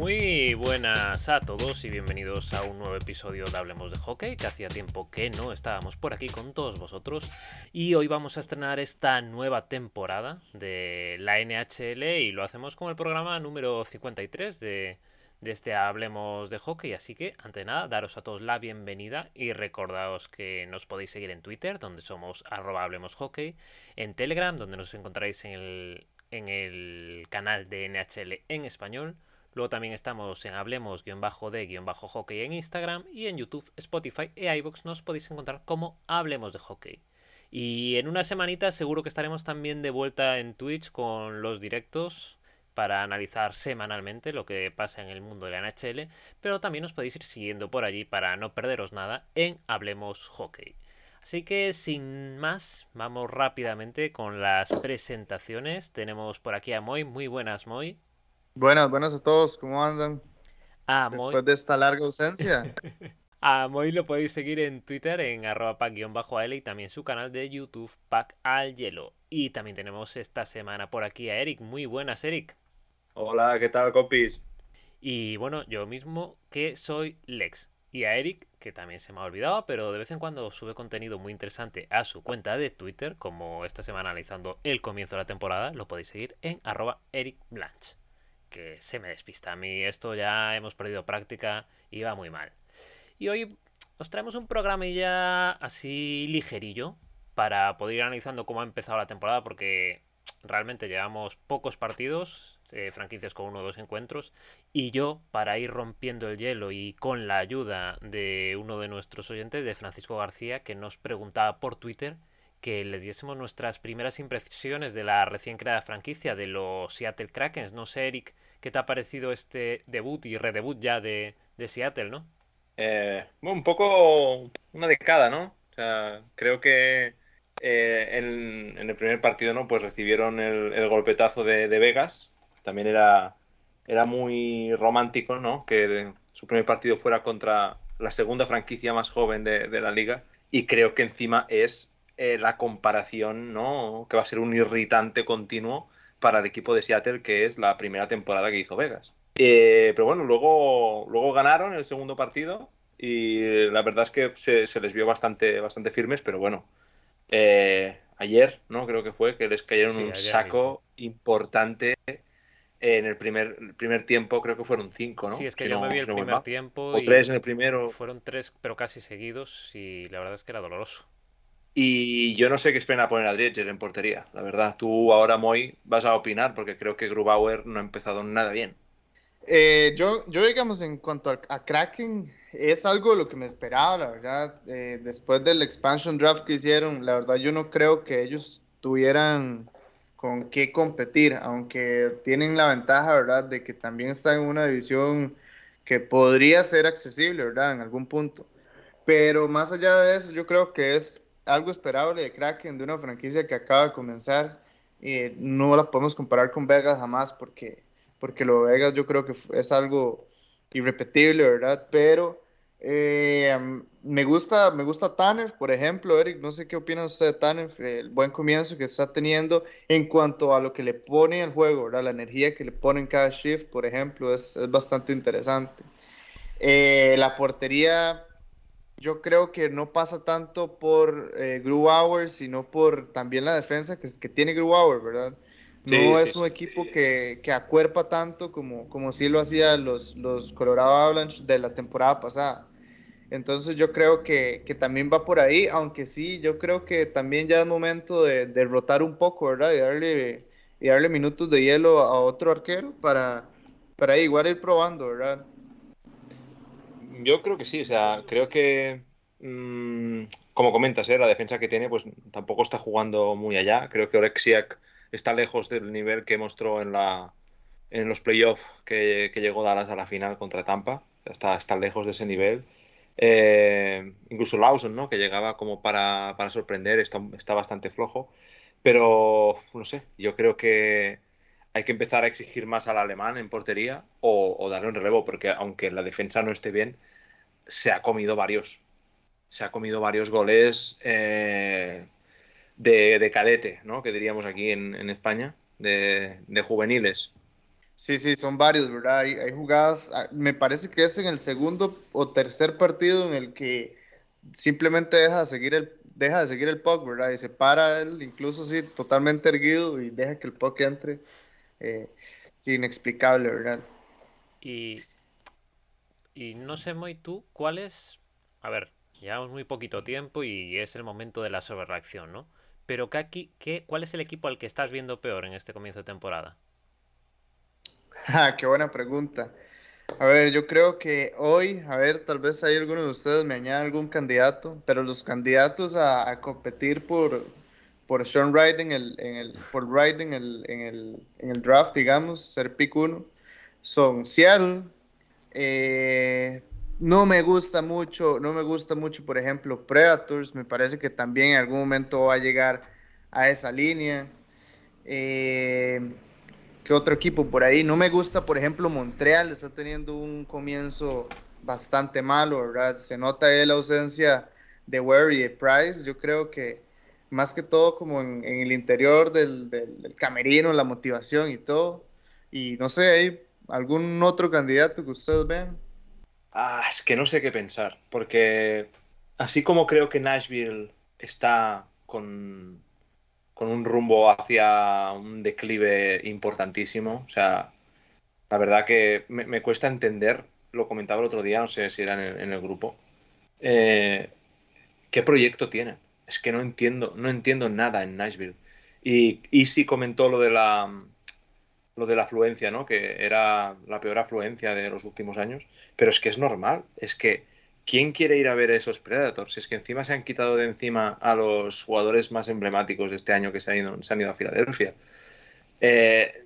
Muy buenas a todos y bienvenidos a un nuevo episodio de Hablemos de Hockey, que hacía tiempo que no estábamos por aquí con todos vosotros. Y hoy vamos a estrenar esta nueva temporada de la NHL y lo hacemos con el programa número 53 de, de este Hablemos de Hockey. Así que, ante nada, daros a todos la bienvenida y recordaos que nos podéis seguir en Twitter, donde somos arroba Hablemos Hockey, en Telegram, donde nos encontraréis en el, en el canal de NHL en español Luego también estamos en hablemos-de-hockey en Instagram y en YouTube, Spotify e iVoox nos podéis encontrar como Hablemos de Hockey. Y en una semanita seguro que estaremos también de vuelta en Twitch con los directos para analizar semanalmente lo que pasa en el mundo de la NHL, pero también os podéis ir siguiendo por allí para no perderos nada en Hablemos Hockey. Así que sin más, vamos rápidamente con las presentaciones. Tenemos por aquí a Moy, muy buenas Moy. Buenas, buenas a todos, ¿cómo andan? Ah, Después de esta larga ausencia. a Moy lo podéis seguir en Twitter en arroba pack-al y también su canal de YouTube Pack al Hielo. Y también tenemos esta semana por aquí a Eric. Muy buenas, Eric. Hola, ¿qué tal, copis? Y bueno, yo mismo que soy Lex. Y a Eric, que también se me ha olvidado, pero de vez en cuando sube contenido muy interesante a su cuenta de Twitter, como esta semana analizando el comienzo de la temporada, lo podéis seguir en arroba Eric Blanche que se me despista. A mí esto ya hemos perdido práctica y va muy mal. Y hoy os traemos un programilla así ligerillo para poder ir analizando cómo ha empezado la temporada porque realmente llevamos pocos partidos, eh, franquicias con uno o dos encuentros, y yo, para ir rompiendo el hielo y con la ayuda de uno de nuestros oyentes, de Francisco García, que nos preguntaba por Twitter que le diésemos nuestras primeras impresiones de la recién creada franquicia de los Seattle Kraken. No sé, Eric, ¿qué te ha parecido este debut y redebut ya de, Seattle, no? Eh, un poco una década, ¿no? Creo que eh, en, el primer partido, ¿no? Pues recibieron el, golpetazo de, Vegas. También era, era muy romántico, ¿no? Que su primer partido fuera contra la segunda franquicia más joven de, de la liga. Y creo que encima es eh, la comparación, ¿no? Que va a ser un irritante continuo para el equipo de Seattle, que es la primera temporada que hizo Vegas. Eh, pero bueno, luego, luego ganaron el segundo partido y la verdad es que se, les vio bastante, bastante firmes, pero bueno, eh, ayer, ¿no? Creo que fue, que les cayeron un saco importante en el primer, primer tiempo, creo que fueron cinco, ¿no? Sí, es que, yo me vi el primer tiempo. O tres en el primero. Fueron tres, pero casi seguidos y la verdad es que era doloroso. Y yo no sé qué esperan a poner a Dredger en portería, la verdad. Tú ahora, Moy, vas a opinar porque creo que Grubauer no ha empezado nada bien. Eh, yo, yo, digamos, en cuanto a, Kraken, es algo de lo que me esperaba, la verdad. Eh, después del expansion draft que hicieron, la verdad, yo no creo que ellos tuvieran con qué competir, aunque tienen la ventaja, ¿verdad?, de que también están en una división que podría ser accesible, ¿verdad?, en algún punto. Pero más allá de eso, yo creo que es algo esperable de Kraken, de una franquicia que acaba de comenzar. y no la podemos comparar con Vegas jamás porque, porque lo de Vegas yo creo que es algo irrepetible, ¿verdad? Pero eh, me gusta me gusta Tanner, por ejemplo, Eric, no sé qué opina usted de Tanner, el buen comienzo que está teniendo en cuanto a lo que le pone al juego, ¿verdad? La energía que le pone en cada shift, por ejemplo, es, es bastante interesante. Eh, la portería yo creo que no pasa tanto por eh, Grubauer, sino por también la defensa que, que tiene Grubauer, ¿verdad? No es un equipo que, que, acuerpa tanto como, como sí lo hacía los, los Colorado Avalanche de la temporada pasada. Entonces yo creo que, que, también va por ahí, aunque sí, yo creo que también ya es momento de, de rotar un poco, ¿verdad? Y darle, y darle minutos de hielo a otro arquero para, para igual ir probando, ¿verdad? Yo creo que sí, o sea, creo que, mm, como comentas, ¿eh? la defensa que tiene, pues tampoco está jugando muy allá. Creo que Orexiak está lejos del nivel que mostró en, la, en los playoffs que, que llegó Dallas a la final contra Tampa. Está, está lejos de ese nivel. Eh, incluso Lawson, ¿no? que llegaba como para, para sorprender, está, está, bastante flojo. Pero, no sé, yo creo que hay que empezar a exigir más al alemán en portería o, darle un relevo, porque aunque la defensa no esté bien, se ha comido varios. Se ha comido varios goles eh, de, cadete, ¿no? Que diríamos aquí en, España, de, juveniles. Sí, sí, son varios, ¿verdad? Hay, hay, jugadas, ah, me parece que es en el segundo o tercer partido en el que simplemente deja de seguir el, deja de seguir el puck, ¿verdad? Y se para él, incluso sí, totalmente erguido y deja que el puck entre. Eh, inexplicable, ¿verdad? Y, y no sé muy tú, ¿cuál es? A ver, llevamos muy poquito tiempo y es el momento de la sobrereacción, ¿no? Pero ¿qué, qué, ¿cuál es el equipo al que estás viendo peor en este comienzo de temporada? Ah, qué buena pregunta. A ver, yo creo que hoy, a ver, tal vez hay alguno de ustedes me añade algún candidato, pero los candidatos a, competir por, por Sean Wright en el, en el, por Wright en el, en el, en el draft, digamos, ser pick uno, son Seattle. Eh, no me gusta mucho, no me gusta mucho, por ejemplo, Predators. Me parece que también en algún momento va a llegar a esa línea. Eh, ¿Qué otro equipo por ahí? No me gusta, por ejemplo, Montreal. Está teniendo un comienzo bastante malo, ¿verdad? Se nota ahí la ausencia de Ware de Price. Yo creo que más que todo como en, el interior del, del camerino, la motivación y todo. Y no sé, ¿hay algún otro candidato que ustedes vean? Ah, es que no sé qué pensar, porque así como creo que Nashville está con, con un rumbo hacia un declive importantísimo, o sea, la verdad que me, cuesta entender, lo comentaba el otro día, no sé si era en el, grupo, eh, qué proyecto tienen. Es que no entiendo, no entiendo nada en Nashville. Y Easy comentó lo de la lo de la afluencia, ¿no? Que era la peor afluencia de los últimos años. Pero es que es normal. Es que, ¿quién quiere ir a ver esos Predators? Es que encima se han quitado de encima a los jugadores más emblemáticos de este año que se han ido, se han ido a Filadelfia. Eh,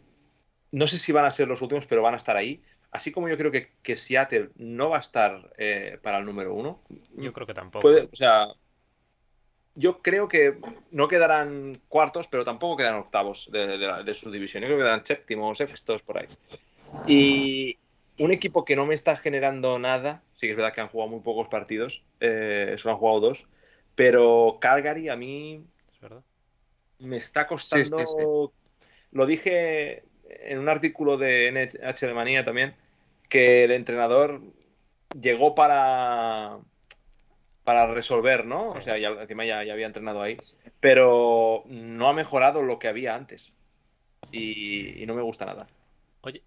no sé si van a ser los últimos, pero van a estar ahí. Así como yo creo que, que Seattle no va a estar eh, para el número uno. Yo creo que tampoco. o sea, yo creo que no quedarán cuartos, pero tampoco quedarán octavos de, su división. Yo creo que quedarán séptimos, sextos, por ahí. Y un equipo que no me está generando nada, sí que es verdad que han jugado muy pocos partidos, eh, solo han jugado dos, pero Calgary a mí me está costando. Lo dije en un artículo de NH de Manía también, que el entrenador llegó para para resolver, ¿no? O sea, ya, encima ya, había entrenado ahí, pero no ha mejorado lo que había antes y, no me gusta nada.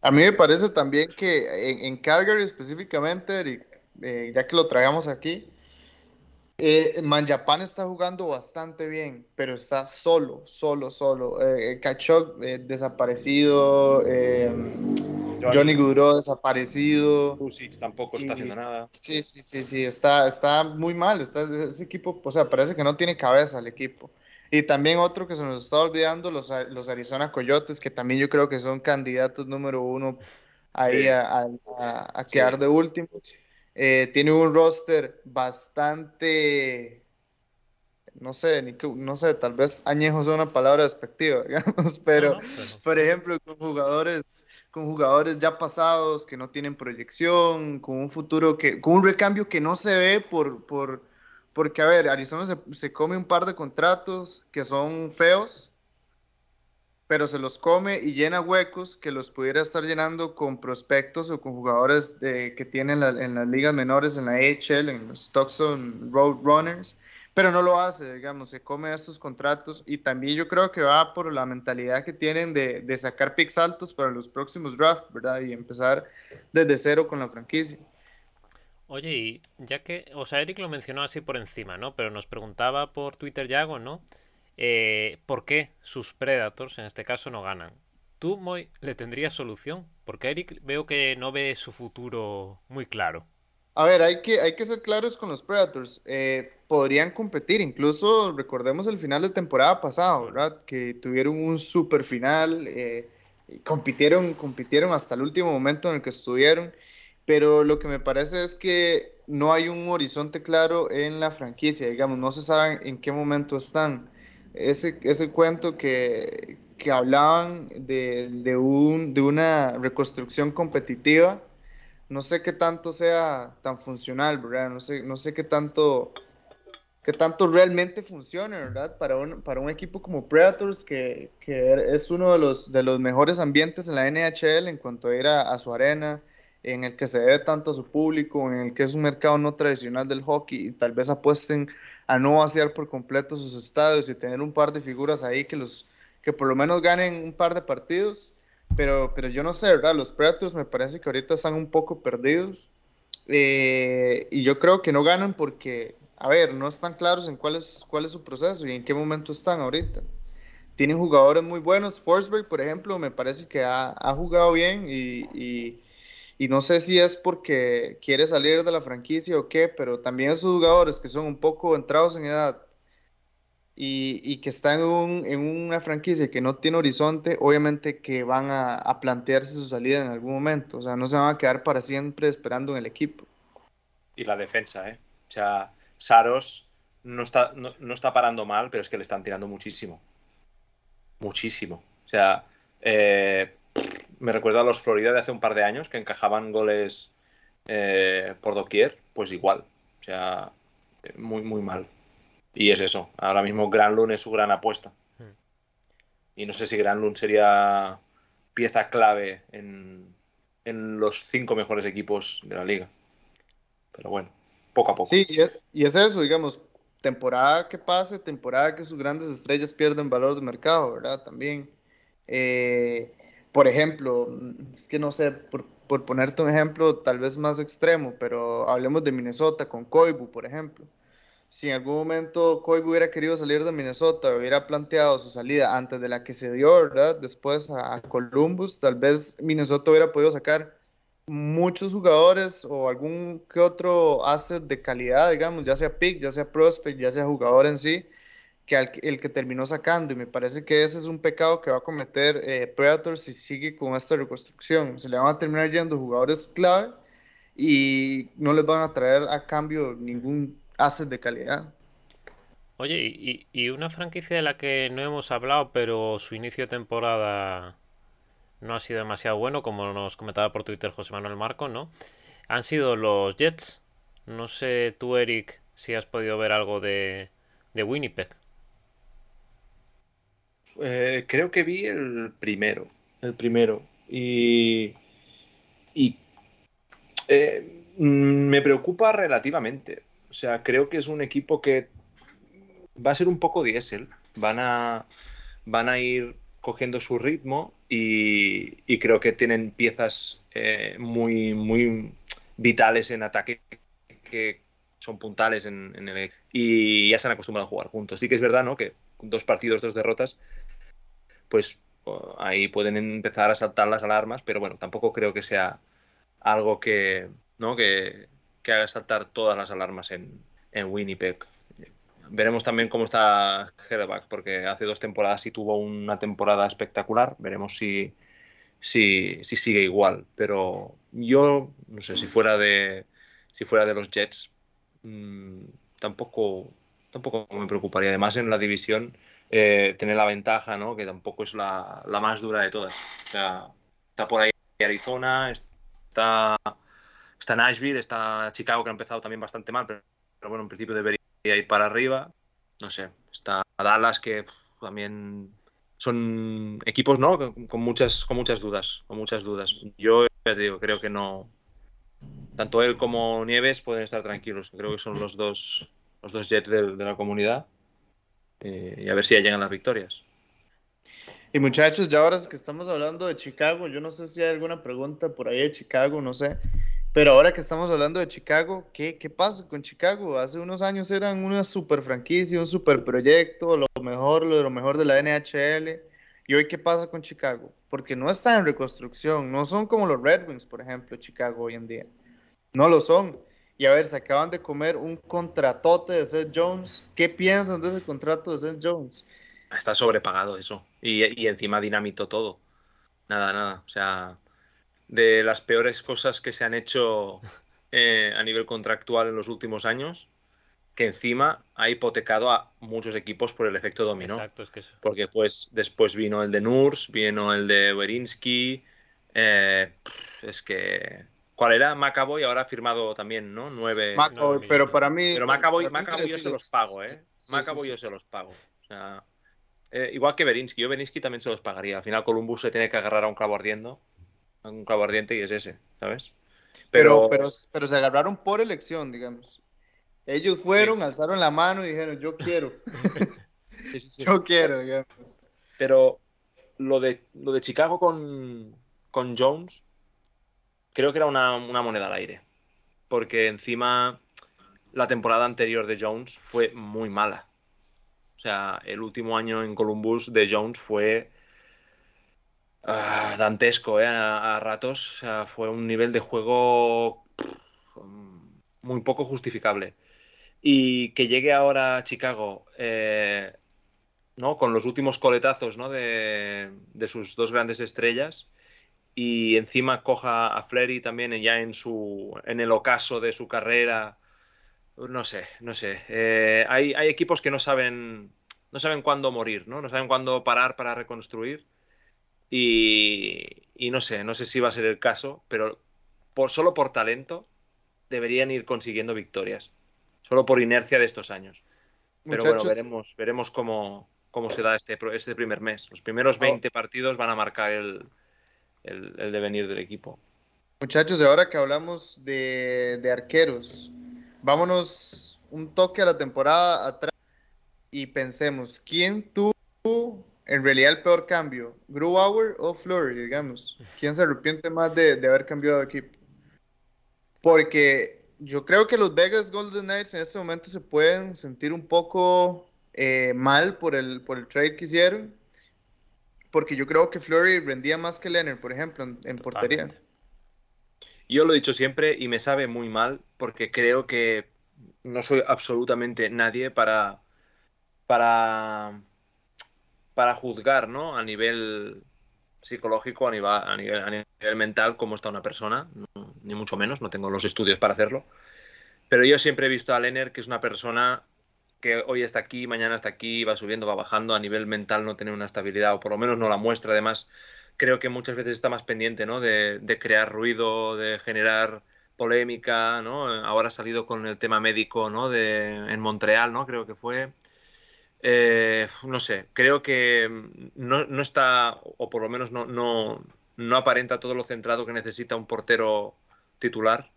A mí me parece también que en, Calgary específicamente, eh, ya que lo traigamos aquí, eh, Manjapan está jugando bastante bien, pero está solo, solo, solo. Eh, eh Kachok desaparecido, Johnny Goodrow desaparecido. Pusic tampoco está haciendo nada. Sí, sí, sí, sí, está, está muy mal. Está, ese equipo, o sea, parece que no tiene cabeza el equipo. Y también otro que se nos está olvidando, los, los Arizona Coyotes, que también yo creo que son candidatos número uno ahí a, a, quedar de últimos. Eh, tiene un roster bastante no sé, ni no sé, tal vez añejo es una palabra despectiva, digamos, pero, por ejemplo, con jugadores, con jugadores ya pasados que no tienen proyección, con un futuro que, con un recambio que no se ve por, por, porque a ver, Arizona se, se come un par de contratos que son feos, pero se los come y llena huecos que los pudiera estar llenando con prospectos o con jugadores de, que tienen en las ligas menores, en la AHL, en los Stockton Roadrunners pero no lo hace, digamos, se come estos contratos y también yo creo que va por la mentalidad que tienen de, de sacar picks altos para los próximos drafts, ¿verdad? Y empezar desde cero con la franquicia. Oye, y ya que, o sea, Eric lo mencionó así por encima, ¿no? Pero nos preguntaba por Twitter Yago, ¿no? Eh, ¿Por qué sus Predators, en este caso, no ganan? ¿Tú, Moy, le tendrías solución? Porque Eric veo que no ve su futuro muy claro. A ver, hay que, hay que ser claros con los Predators. Eh, podrían competir, incluso recordemos el final de temporada pasada, ¿verdad? Que tuvieron un super final, eh, compitieron, compitieron hasta el último momento en el que estuvieron, pero lo que me parece es que no hay un horizonte claro en la franquicia, digamos, no se sabe en qué momento están. Ese, ese cuento que, que hablaban de, de, un, de una reconstrucción competitiva, no sé qué tanto sea tan funcional, ¿verdad? No sé, no sé qué tanto tanto realmente funcione, ¿verdad? Para un, para un equipo como Predators, que, que, es uno de los, de los mejores ambientes en la NHL en cuanto a ir a, su arena, en el que se debe tanto a su público, en el que es un mercado no tradicional del hockey, y tal vez apuesten a no vaciar por completo sus estadios y tener un par de figuras ahí que, los, que por lo menos ganen un par de partidos. Pero, pero yo no sé, ¿verdad? Los Predators me parece que ahorita están un poco perdidos. Eh, y yo creo que no ganan porque, a ver, no están claros en cuál es, cuál es su proceso y en qué momento están ahorita. Tienen jugadores muy buenos. Forsberg, por ejemplo, me parece que ha, jugado bien y, y, y, no sé si es porque quiere salir de la franquicia o qué, pero también esos jugadores que son un poco entrados en edad y, que están en, una franquicia que no tiene horizonte, obviamente que van a, plantearse su salida en algún momento. O sea, no se van a quedar para siempre esperando en el equipo. Y la defensa, ¿eh? O sea, Saros no está, no, está parando mal, pero es que le están tirando muchísimo. Muchísimo. O sea, eh, me recuerdo a los Florida de hace un par de años que encajaban goles eh, por doquier, pues igual. O sea, muy, muy mal. Y es eso. Ahora mismo Granlund es su gran apuesta. Hmm. Y no sé si Granlund sería pieza clave en, los cinco mejores equipos de la liga. Pero bueno, poco a poco. Sí, y es, eso, digamos, temporada que pase, temporada que sus grandes estrellas pierden valor de mercado, ¿verdad? También. Eh, por ejemplo, es que no sé, por, por, ponerte un ejemplo tal vez más extremo, pero hablemos de Minnesota con Koibu, por ejemplo si en algún momento Koibu hubiera querido salir de Minnesota, hubiera planteado su salida antes de la que se dio, ¿verdad? Después a Columbus, tal vez Minnesota hubiera podido sacar muchos jugadores o algún que otro asset de calidad, digamos, ya sea pick, ya sea prospect, ya sea jugador en sí, que el que terminó sacando. Y me parece que ese es un pecado que va a cometer eh, Predators si sigue con esta reconstrucción. Se le van a terminar yendo jugadores clave y no les van a traer a cambio ningún haces de calidad. Oye, y, una franquicia de la que no hemos hablado, pero su inicio de temporada no ha sido demasiado bueno, como nos comentaba por Twitter José Manuel Marco, ¿no? Han sido los Jets. No sé tú, Eric, si has podido ver algo de, de Winnipeg. Eh, creo que vi el primero. El primero. Y. Y. Eh, mm, me preocupa relativamente. O sea, creo que es un equipo que va a ser un poco diésel. Van a, van a ir cogiendo su ritmo y, creo que tienen piezas eh, muy, muy vitales en ataque que son puntales en, el y ya se han acostumbrado a jugar juntos. Sí que es verdad, ¿no? Que dos partidos, dos derrotas, pues ahí pueden empezar a saltar las alarmas, pero bueno, tampoco creo que sea algo que, ¿no? que, que haga saltar todas las alarmas en, Winnipeg. Veremos también cómo está Herback, porque hace dos temporadas sí tuvo una temporada espectacular. Veremos si, si, sigue igual. Pero yo, no sé, si fuera de, si fuera de los Jets, mm, tampoco, tampoco me preocuparía. Además, en la división, eh, tener la ventaja, ¿no? que tampoco es la, la más dura de todas. O sea, está por ahí Arizona, está Está Nashville, está Chicago, que ha empezado también bastante mal, pero, bueno, en principio debería ir para arriba. No sé, está Dallas, que también son equipos, ¿no? Con muchas, con muchas dudas, con muchas dudas. Yo ya digo, creo que no. Tanto él como Nieves pueden estar tranquilos. Creo que son los dos, los dos Jets de, la comunidad. Eh, y a ver si ya llegan las victorias. Y muchachos, ya ahora que estamos hablando de Chicago, yo no sé si hay alguna pregunta por ahí de Chicago, no sé. Pero ahora que estamos hablando de Chicago, ¿qué, qué pasó con Chicago? Hace unos años eran una super franquicia, un super proyecto, lo mejor, lo, lo mejor de la NHL. ¿Y hoy qué pasa con Chicago? Porque no está en reconstrucción, no son como los Red Wings, por ejemplo, Chicago hoy en día. No lo son. Y a ver, se acaban de comer un contratote de Seth Jones. ¿Qué piensan de ese contrato de Seth Jones? Está sobrepagado eso. Y, y encima dinamito todo. Nada, nada. O sea, de las peores cosas que se han hecho eh, a nivel contractual en los últimos años, que encima ha hipotecado a muchos equipos por el efecto dominó. Exacto, es que Porque pues después vino el de Nurs, vino el de Werinsky, eh, es que ¿Cuál era? Macaboy ahora ha firmado también, ¿no? Nueve. Macaboy, pero para mí. Pero Macaboy, yo se los pago, ¿eh? Macaboy yo se los pago. O sea, eh, igual que Berinsky. Yo Berinsky también se los pagaría. Al final Columbus se tiene que agarrar a un clavo ardiendo. Un clavo ardiente y es ese, ¿sabes? Pero, pero, pero, se agarraron por elección, digamos. Ellos fueron, alzaron la mano y dijeron, yo quiero. yo quiero, digamos. Pero lo de, lo de Chicago con, con Jones creo que era una, moneda al aire. Porque encima la temporada anterior de Jones fue muy mala. O sea, el último año en Columbus de Jones fue ah, dantesco ¿eh? a, ratos. Fue un nivel de juego muy poco justificable. Y que llegue ahora a Chicago eh, ¿no? con los últimos coletazos ¿no? de, de, sus dos grandes estrellas y encima coja a Flery también ya en su en el ocaso de su carrera no sé no sé eh, hay, hay, equipos que no saben no saben cuándo morir no no saben cuándo parar para reconstruir y, y, no sé no sé si va a ser el caso pero por solo por talento deberían ir consiguiendo victorias. Solo por inercia de estos años. Pero bueno veremos veremos cómo cómo se da este este primer mes. Los primeros 20 partidos van a marcar el el, devenir del equipo. Muchachos, ahora que hablamos de, arqueros, vámonos un toque a la temporada atrás y pensemos, ¿quién tuvo en realidad el peor cambio? ¿Grubauer o Flurry, digamos? ¿Quién se arrepiente más de, haber cambiado de equipo? Porque yo creo que los Vegas Golden Knights en este momento se pueden sentir un poco eh, mal por el, por el trade que hicieron porque yo creo que Flurry rendía más que Leonard, por ejemplo, en, portería. Yo lo he dicho siempre y me sabe muy mal porque creo que no soy absolutamente nadie para para para juzgar, ¿no? A nivel psicológico, a nivel, a nivel, mental, cómo está una persona, ni mucho menos, no tengo los estudios para hacerlo. Pero yo siempre he visto a Leonard que es una persona que hoy está aquí, mañana está aquí, va subiendo, va bajando, a nivel mental no tiene una estabilidad, o por lo menos no la muestra. Además, creo que muchas veces está más pendiente ¿no? de, crear ruido, de generar polémica, ¿no? Ahora ha salido con el tema médico, ¿no? De, en Montreal, ¿no? Creo que fue. Eh, no sé, creo que no, está, o por lo menos no, no, aparenta todo lo centrado que necesita un portero titular.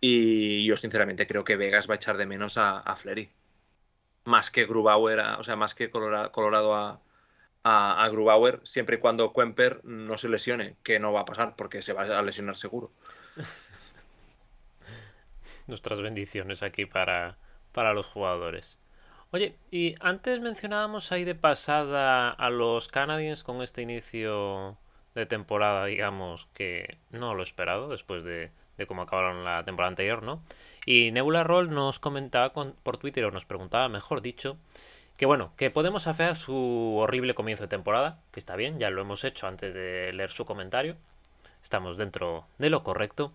Y yo sinceramente creo que Vegas va a echar de menos a, a Flery más que Grubauer, o sea, más que Colorado, a, Grubauer, siempre y cuando Kemper no se lesione, que no va a pasar porque se va a lesionar seguro. Nuestras bendiciones aquí para, para los jugadores. Oye, y antes mencionábamos ahí de pasada a los Canadiens con este inicio de temporada, digamos, que no lo esperado después de, cómo acabaron la temporada anterior, ¿no? Y Nebula Roll nos comentaba por Twitter, o nos preguntaba, mejor dicho, que bueno, que podemos hacer su horrible comienzo de temporada, que está bien, ya lo hemos hecho antes de leer su comentario, estamos dentro de lo correcto.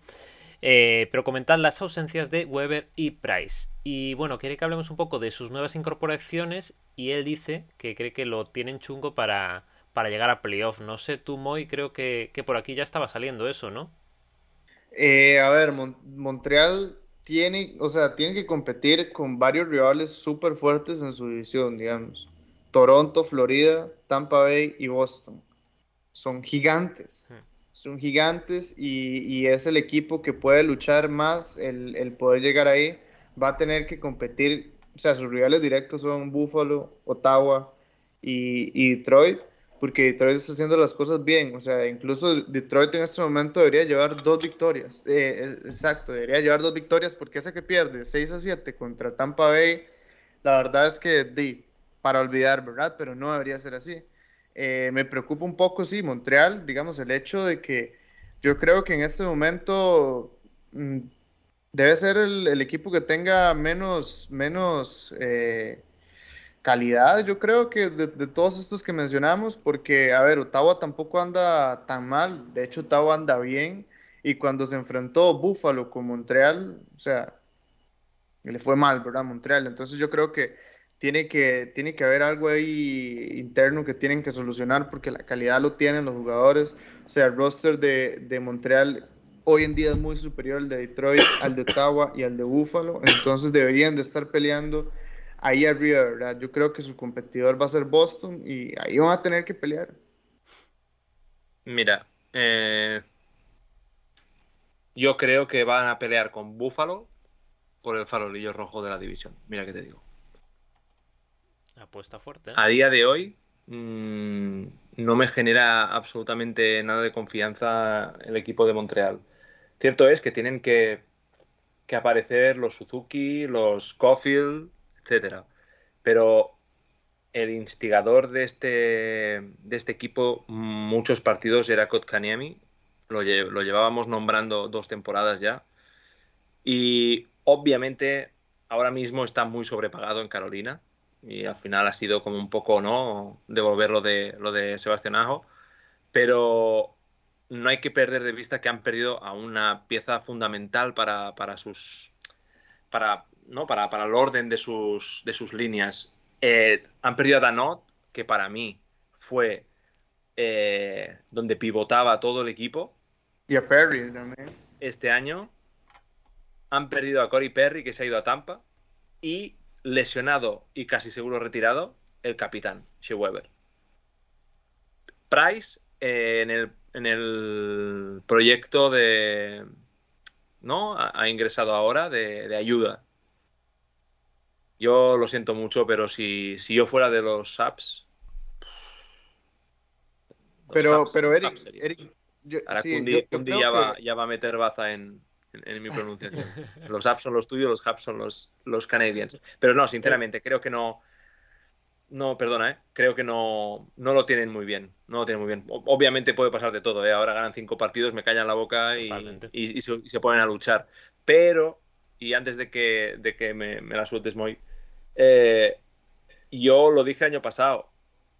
Eh, pero comentar las ausencias de Weber y Price. Y bueno, quiere que hablemos un poco de sus nuevas incorporaciones y él dice que cree que lo tienen chungo para, para llegar a playoff. No sé, tú, Moy, creo que, por aquí ya estaba saliendo eso, ¿no? Eh, a ver, Montreal tiene, o sea, tiene que competir con varios rivales súper fuertes en su división, digamos. Toronto, Florida, Tampa Bay y Boston. Son gigantes. Son gigantes y, es el equipo que puede luchar más el, poder llegar ahí. Va a tener que competir, o sea, sus rivales directos son Buffalo, Ottawa y Detroit porque Detroit está haciendo las cosas bien. O sea, incluso Detroit en este momento debería llevar dos victorias. Eh, exacto, debería llevar dos victorias porque esa que pierde 6 a 7 contra Tampa Bay, la verdad es que di, para olvidar, ¿verdad? Pero no debería ser así. Eh, me preocupa un poco, sí, Montreal, digamos, el hecho de que yo creo que en este momento mm, debe ser el, equipo que tenga menos, menos eh, calidad, yo creo que de, todos estos que mencionamos, porque, a ver, Ottawa tampoco anda tan mal, de hecho Ottawa anda bien, y cuando se enfrentó Buffalo con Montreal, o sea, le fue mal, ¿verdad? Montreal, entonces yo creo que tiene que, tiene que haber algo ahí interno que tienen que solucionar porque la calidad lo tienen los jugadores, o sea, el roster de, de Montreal hoy en día es muy superior al de Detroit, al de Ottawa y al de Buffalo, entonces deberían de estar peleando ahí arriba, ¿verdad? Yo creo que su competidor va a ser Boston y ahí van a tener que pelear. Mira, eh, yo creo que van a pelear con Buffalo por el farolillo rojo de la división. Mira que te digo. Apuesta fuerte. A día de hoy mmm, no me genera absolutamente nada de confianza el equipo de Montreal. Cierto es que tienen que, que aparecer los Suzuki, los Caulfield, etcétera. Pero el instigador de este, de este equipo, muchos partidos, era Kotkaniemi. Lo, lo llevábamos nombrando dos temporadas ya. Y obviamente ahora mismo está muy sobrepagado en Carolina y al final ha sido como un poco, ¿no? Devolver lo de, lo de Sebastián Ajo, pero no hay que perder de vista que han perdido a una pieza fundamental para, para sus... Para, ¿no? para, para el orden de sus, de sus líneas. Eh, han perdido a Danot, que para mí fue eh, donde pivotaba todo el equipo. Y a Perry también. Este año han perdido a Corey Perry, que se ha ido a Tampa. Y lesionado y casi seguro retirado, el capitán, Shea Weber. Price eh, en, el, en, el, proyecto de. ¿No? Ha, ha ingresado ahora de, de, ayuda. Yo lo siento mucho, pero si, si yo fuera de los SAPs. Pero, pero Eric, Eric yo, ahora sí, Kundi, yo, yo Kundi ya, que... va, ya va a meter baza en, en, en, mi pronunciación. Los apps son los tuyos, los hubs son los, los Canadiens. Pero no, sinceramente, creo que no. No, perdona, ¿eh? creo que no, no lo tienen muy bien. No lo tienen muy bien. Obviamente puede pasar de todo. ¿eh? Ahora ganan cinco partidos, me callan la boca y, y, y, se, y, se, ponen a luchar. Pero, y antes de que, de que me, me la sueltes, Moy, eh, yo lo dije el año pasado.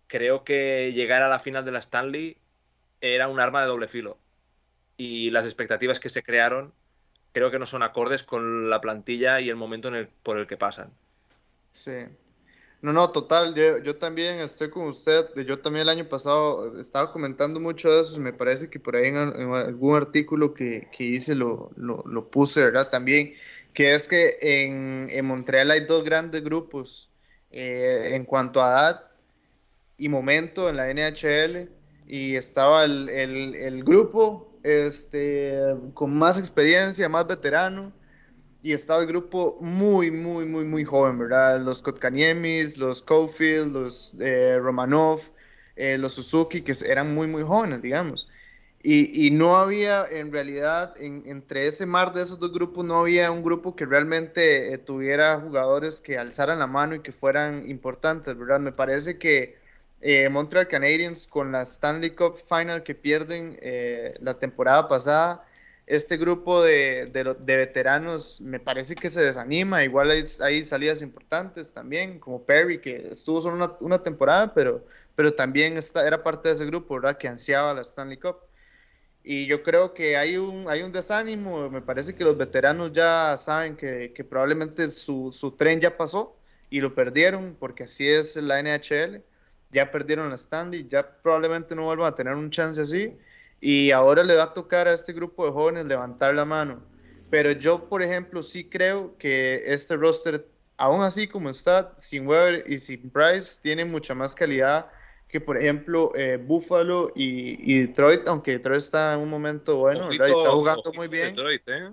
Creo que llegar a la final de la Stanley era un arma de doble filo. Y las expectativas que se crearon creo que no son acordes con la plantilla y el momento en el, por el que pasan. Sí. No, no, total, yo, yo, también estoy con usted, yo también el año pasado estaba comentando mucho de eso, me parece que por ahí en, en algún artículo que, que hice lo, lo, lo, puse, ¿verdad? También, que es que en, en Montreal hay dos grandes grupos eh, en cuanto a edad y momento en la NHL, y estaba el, el, el grupo este, con más experiencia, más veterano, y estaba el grupo muy, muy, muy, muy joven, ¿verdad? Los Kotkaniemis, los Cofield, los eh, Romanov, eh, los Suzuki, que eran muy, muy jóvenes, digamos. Y, y no había, en realidad, en, entre ese mar de esos dos grupos, no había un grupo que realmente eh, tuviera jugadores que alzaran la mano y que fueran importantes, ¿verdad? Me parece que eh, Montreal Canadiens con la Stanley Cup Final que pierden eh, la temporada pasada. Este grupo de, de, de, veteranos me parece que se desanima. Igual hay, hay, salidas importantes también, como Perry, que estuvo solo una, una temporada, pero, pero también está, era parte de ese grupo, ¿verdad? Que ansiaba la Stanley Cup. Y yo creo que hay un, hay un desánimo. Me parece que los veteranos ya saben que, que probablemente su, su tren ya pasó y lo perdieron, porque así es la NHL ya perdieron la Stanley, ya probablemente no vuelvan a tener un chance así. Y ahora le va a tocar a este grupo de jóvenes levantar la mano. Pero yo, por ejemplo, sí creo que este roster, aún así como está, sin Weber y sin Price, tiene mucha más calidad que, por ejemplo, eh, Buffalo y, y, Detroit, aunque Detroit está en un momento bueno, ojito, está jugando muy bien. Detroit, ¿eh?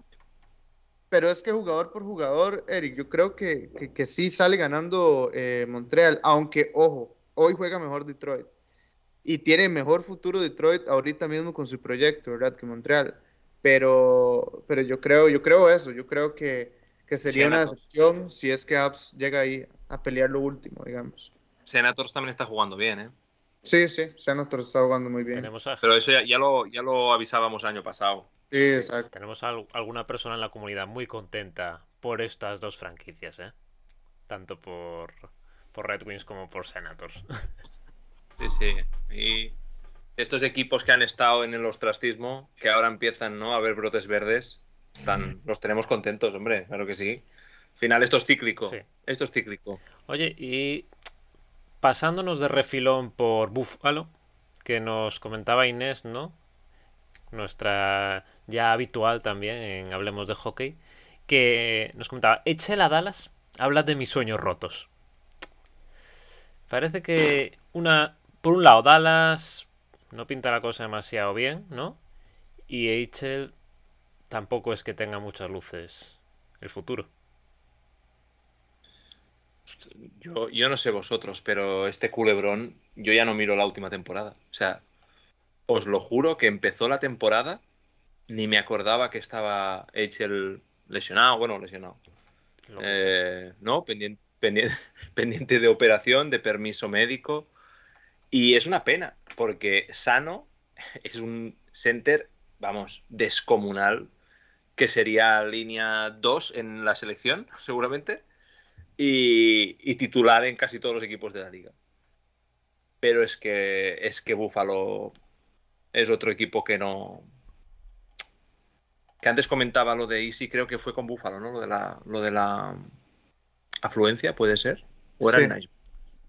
Pero es que jugador por jugador, Eric, yo creo que, que, que sí sale ganando eh, Montreal, aunque, ojo, hoy juega mejor Detroit. Y tiene mejor futuro Detroit ahorita mismo con su proyecto, ¿verdad? Que Montreal. Pero, pero yo creo, yo creo eso, yo creo que, que sería Senators. una excepción si es que Abs llega ahí a pelear lo último, digamos. Senators también está jugando bien, ¿eh? Sí, sí, Senators está jugando muy bien. A... Pero eso ya, ya, lo, ya lo avisábamos el año pasado. Sí, exacto. Tenemos a alguna persona en la comunidad muy contenta por estas dos franquicias, ¿eh? Tanto por por Red Wings como por Senators. Sí, sí. Y estos equipos que han estado en el ostracismo, que ahora empiezan ¿no? a ver brotes verdes, están, los tenemos contentos, hombre, claro que sí. Al final esto es cíclico. Sí. Esto es cíclico. Oye, y pasándonos de refilón por Buffalo, que nos comentaba Inés, ¿no? Nuestra ya habitual también en Hablemos de Hockey, que nos comentaba, Echel a Dallas, habla de mis sueños rotos. Parece que una, por un lado, Dallas no pinta la cosa demasiado bien, ¿no? Y Echel tampoco es que tenga muchas luces el futuro. Yo, yo no sé vosotros, pero este culebrón, yo ya no miro la última temporada. O sea, os lo juro que empezó la temporada, ni me acordaba que estaba H.L. lesionado, bueno, lesionado. Eh, no, pendiente, pendiente, de operación, de permiso médico. Y es una pena, porque Sano es un center, vamos, descomunal, que sería línea 2 en la selección, seguramente y, titular en casi todos los equipos de la liga. Pero es que es que Buffalo es otro equipo que no. Que antes comentaba lo de Easy, creo que fue con Buffalo, ¿no? Lo de la, lo de la afluencia, puede ser. ¿O era sí.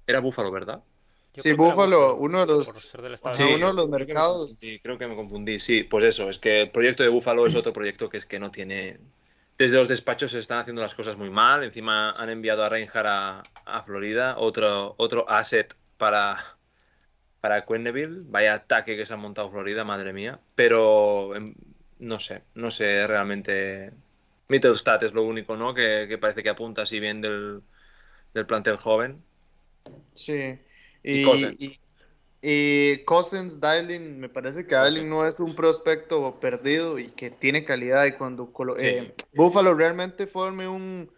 Era Buffalo, ¿verdad? sí, Buffalo, uno de los, uno de los mercados. Sí, creo que me confundí. Sí, pues eso, es que el proyecto de Buffalo es otro proyecto que es que no tiene desde los despachos se están haciendo las cosas muy mal. Encima han enviado a Reinhardt a, Florida, otro, otro asset para, para Quenneville. Vaya ataque que se ha montado Florida, madre mía. Pero em, no sé, no sé realmente. Mittelstadt es lo único, ¿no? Que, parece que apunta así bien del, plantel joven. Sí. y, y Cousins, Dyling, me parece que Dyling no es un prospecto perdido y que tiene calidad. Y cuando eh, Buffalo realmente forme un,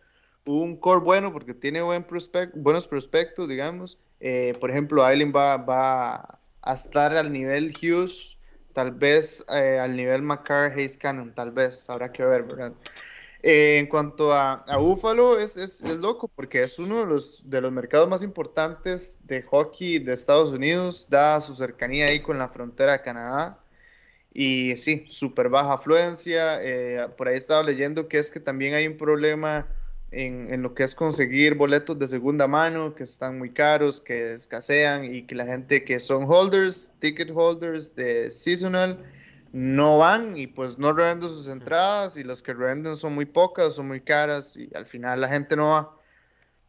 un core bueno, porque tiene buen prospect, buenos prospectos, digamos. Eh, por ejemplo, Dyling va, va a estar al nivel Hughes, tal vez eh, al nivel McCarr, Hayes Cannon, tal vez, habrá que ver, ¿verdad? Eh, en cuanto a, a Buffalo, es, es, loco porque es uno de los, de los mercados más importantes de hockey de Estados Unidos, da su cercanía ahí con la frontera de Canadá. Y sí, súper baja afluencia. Eh, por ahí estaba leyendo que es que también hay un problema en, en, lo que es conseguir boletos de segunda mano, que están muy caros, que escasean y que la gente que son holders, ticket holders de seasonal, no van y pues no revenden sus entradas y las que revenden son muy pocas, son muy caras y al final la gente no va.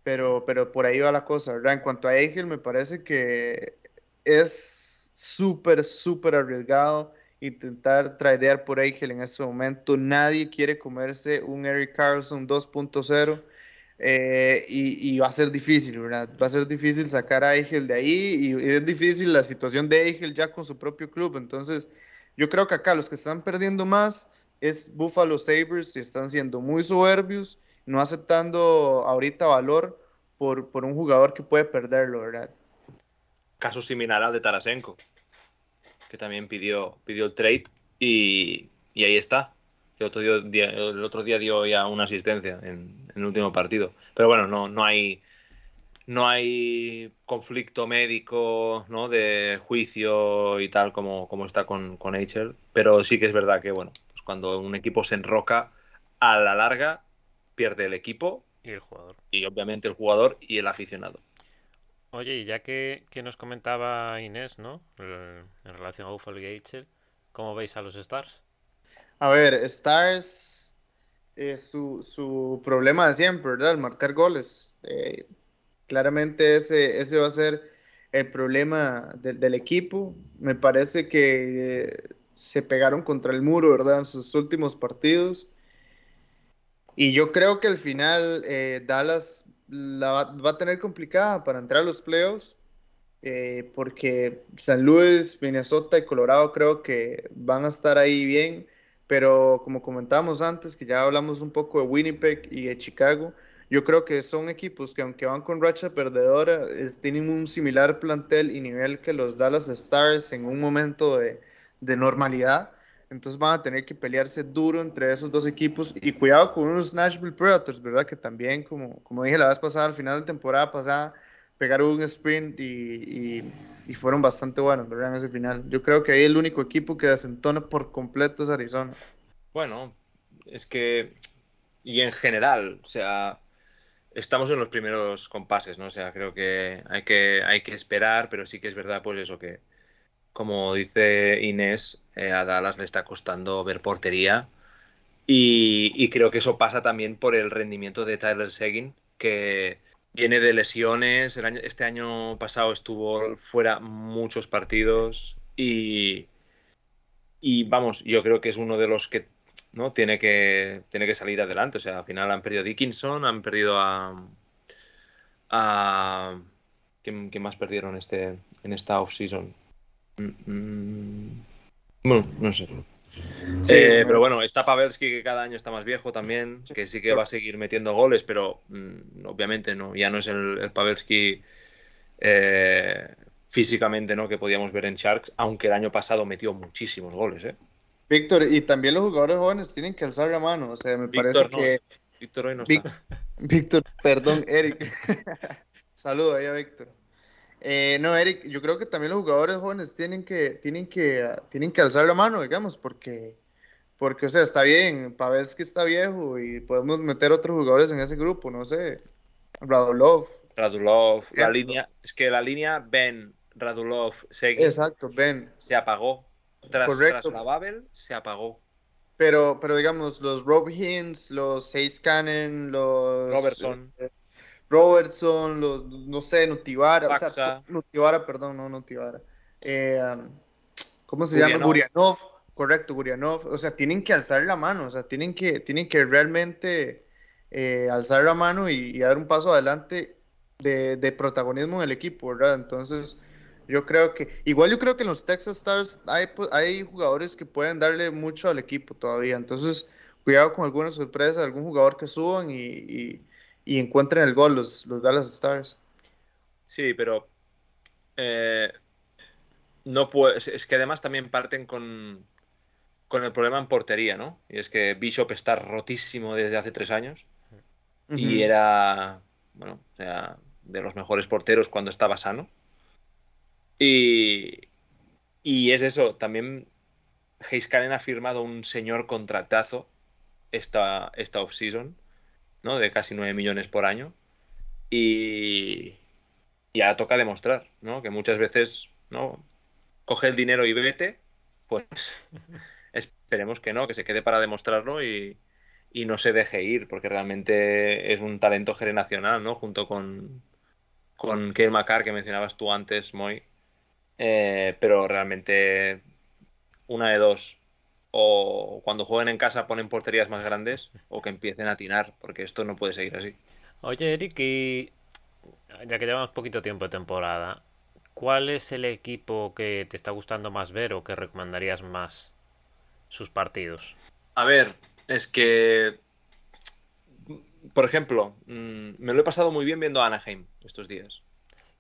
Pero, pero por ahí va la cosa, ¿verdad? En cuanto a Egel, me parece que es súper, súper arriesgado intentar tradear por Egel en este momento. Nadie quiere comerse un Eric Carlson 2.0. Eh, y, va a ser difícil, ¿verdad? Va a ser difícil sacar a Egel de ahí y, y es difícil la situación de Egel ya con su propio club. Entonces, yo creo que acá los que están perdiendo más es Buffalo Sabres y están siendo muy soberbios, no aceptando ahorita valor por, por un jugador que puede perderlo, ¿verdad? Caso similar al de Tarasenko, que también pidió, pidió el trade y, y ahí está. El otro, día, el otro día dio ya una asistencia en, en el último partido. Pero bueno, no, no hay no hay conflicto médico, ¿no? De juicio y tal como, como está con, con pero sí que es verdad que, bueno, pues cuando un equipo se enroca, a la larga pierde el equipo. Y el jugador. Y obviamente el jugador y el aficionado. Oye, y ya que, nos comentaba Inés, ¿no? En relación a Buffalo y Eichel, ¿cómo veis a los Stars? A ver, Stars, es su, su problema de siempre, ¿verdad? El marcar goles. Eh, Claramente ese, ese va a ser el problema del equipo. Me parece que se pegaron contra el muro, ¿verdad? En sus últimos partidos. Y yo creo que al final eh, Dallas la va, a tener complicada para entrar a los playoffs. Eh, porque San Luis, Minnesota y Colorado creo que van a estar ahí bien, pero como comentábamos antes, que ya hablamos un poco de Winnipeg y de Chicago, yo creo que son equipos que aunque van con racha perdedora, tienen un similar plantel y nivel que los Dallas Stars en un momento de, normalidad. Entonces van a tener que pelearse duro entre esos dos equipos y cuidado con unos Nashville Predators, ¿verdad? Que también, como, como dije la vez pasada, al final de temporada pasada, pegaron un sprint y, y, fueron bastante buenos, ¿verdad? En ese final. Yo creo que ahí el único equipo que desentona por completo es Arizona. Bueno, es que, y en general, o sea, estamos en los primeros compases, ¿no? O sea, creo que hay que, hay que esperar, pero sí que es verdad, pues eso, que, como dice Inés, eh, a Dallas le está costando ver portería. Y, creo que eso pasa también por el rendimiento de Tyler Seguin, que viene de lesiones. este año pasado estuvo fuera muchos partidos. Y, y vamos, yo creo que es uno de los que ¿no? tiene, que tiene que salir adelante. O sea, al final han perdido a Dickinson, han perdido a. a ¿Quién, más perdieron este, en esta off-season? Mm, mm. Bueno, no sé. Eh, pero bueno, está Pavelski que cada año está más viejo también, que sí que va a seguir metiendo goles, pero mm, obviamente no, ya no es el, Pavelski eh, físicamente ¿no? que podíamos ver en Sharks, aunque el año pasado metió muchísimos goles. ¿eh? Víctor, y también los jugadores jóvenes tienen que alzar la mano, o sea, me parece que... Víctor hoy no está. Víctor, perdón, Eric. Saludos ahí a Víctor. Eh, no, Eric, yo creo que también los jugadores jóvenes tienen que, tienen que, tienen que alzar la mano, digamos, porque, porque, o sea, está bien, Pavelski está viejo y podemos meter otros jugadores en ese grupo, no sé, Radulov. Radulov, la línea, es que la línea Ben, Radulov, Segui, Exacto, Ben. Se apagó. Tras, Correcto. la Babel, se apagó. Pero, pero digamos, los Rob Hins, los Hayes Cannon, los... Robertson. Eh, Robertson, los, no sé, Nutivara, o sea, Nutivara, perdón, no Nutivara. Eh, ¿Cómo se llama? Gurianov, correcto, Gurianov. O sea, tienen que alzar la mano, o sea, tienen que, tienen que realmente eh, alzar la mano y, dar un paso adelante de, de, protagonismo en el equipo, ¿verdad? Entonces, yo creo que, igual yo creo que en los Texas Stars hay, pues, hay jugadores que pueden darle mucho al equipo todavía. Entonces, cuidado con alguna sorpresa, algún jugador que suban y y encuentren el gol los, los Dallas Stars. Sí, pero eh, no puede, es que además también parten con, con el problema en portería, ¿no? Y es que Bishop está rotísimo desde hace tres años y era, bueno, o sea, de los mejores porteros cuando estaba sano. Y, y es eso, también Heiskanen ha firmado un señor contratazo esta, esta off-season ¿no? De casi 9 millones por año. Y ya toca demostrar, ¿no? Que muchas veces, ¿no? Coge el dinero y vete, pues esperemos que no, que se quede para demostrarlo y, no se deje ir, porque realmente es un talento generacional, ¿no? Junto con, con Keir Macar, que mencionabas tú antes, Moy. Eh, pero realmente una de dos, o cuando jueguen en casa ponen porterías más grandes o que empiecen a atinar, porque esto no puede seguir así. Oye, Eric, y ya que llevamos poquito tiempo de temporada, ¿cuál es el equipo que te está gustando más ver o que recomendarías más sus partidos? A ver, es que, por ejemplo, mm, me lo he pasado muy bien viendo a Anaheim estos días.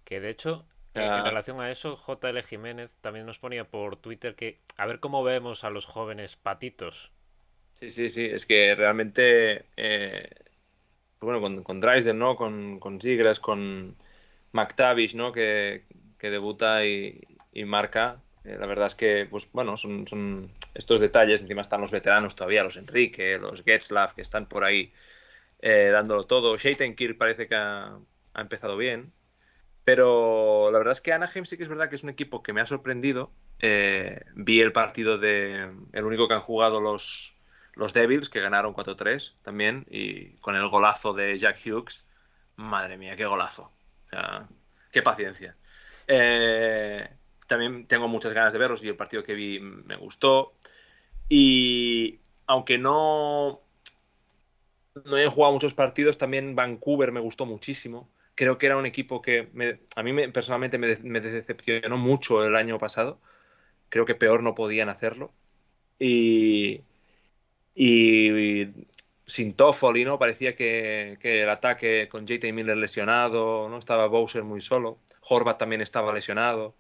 Que de hecho, en ah. relación a eso, JL Jiménez también nos ponía por Twitter que a ver cómo vemos a los jóvenes patitos. Sí, sí, sí, es que realmente, eh, bueno, con, con Drysdale, ¿no? Con, con con McTavish, ¿no? Que, debuta y, marca. Eh, la verdad es que, pues bueno, son, estos detalles. Encima están los veteranos todavía, los Enrique, los Getzlaff, que están por ahí eh, dándolo todo. Kirk parece que ha empezado bien. Pero la verdad es que Anaheim sí que es verdad que es un equipo que me ha sorprendido. Eh, vi el partido de. El único que han jugado los, Devils, que ganaron 4-3 también, y con el golazo de Jack Hughes. Madre mía, qué golazo. O sea, qué paciencia. Eh, también tengo muchas ganas de verlos y el partido que vi me gustó. Y aunque no, no he jugado muchos partidos, también Vancouver me gustó muchísimo creo que era un equipo que a mí personalmente me, decepcionó mucho el año pasado. Creo que peor no podían hacerlo. Y, y, sin Toffoli, ¿no? Parecía que, el ataque con JT Miller lesionado, ¿no? Estaba Bowser muy solo. Horvat también estaba lesionado.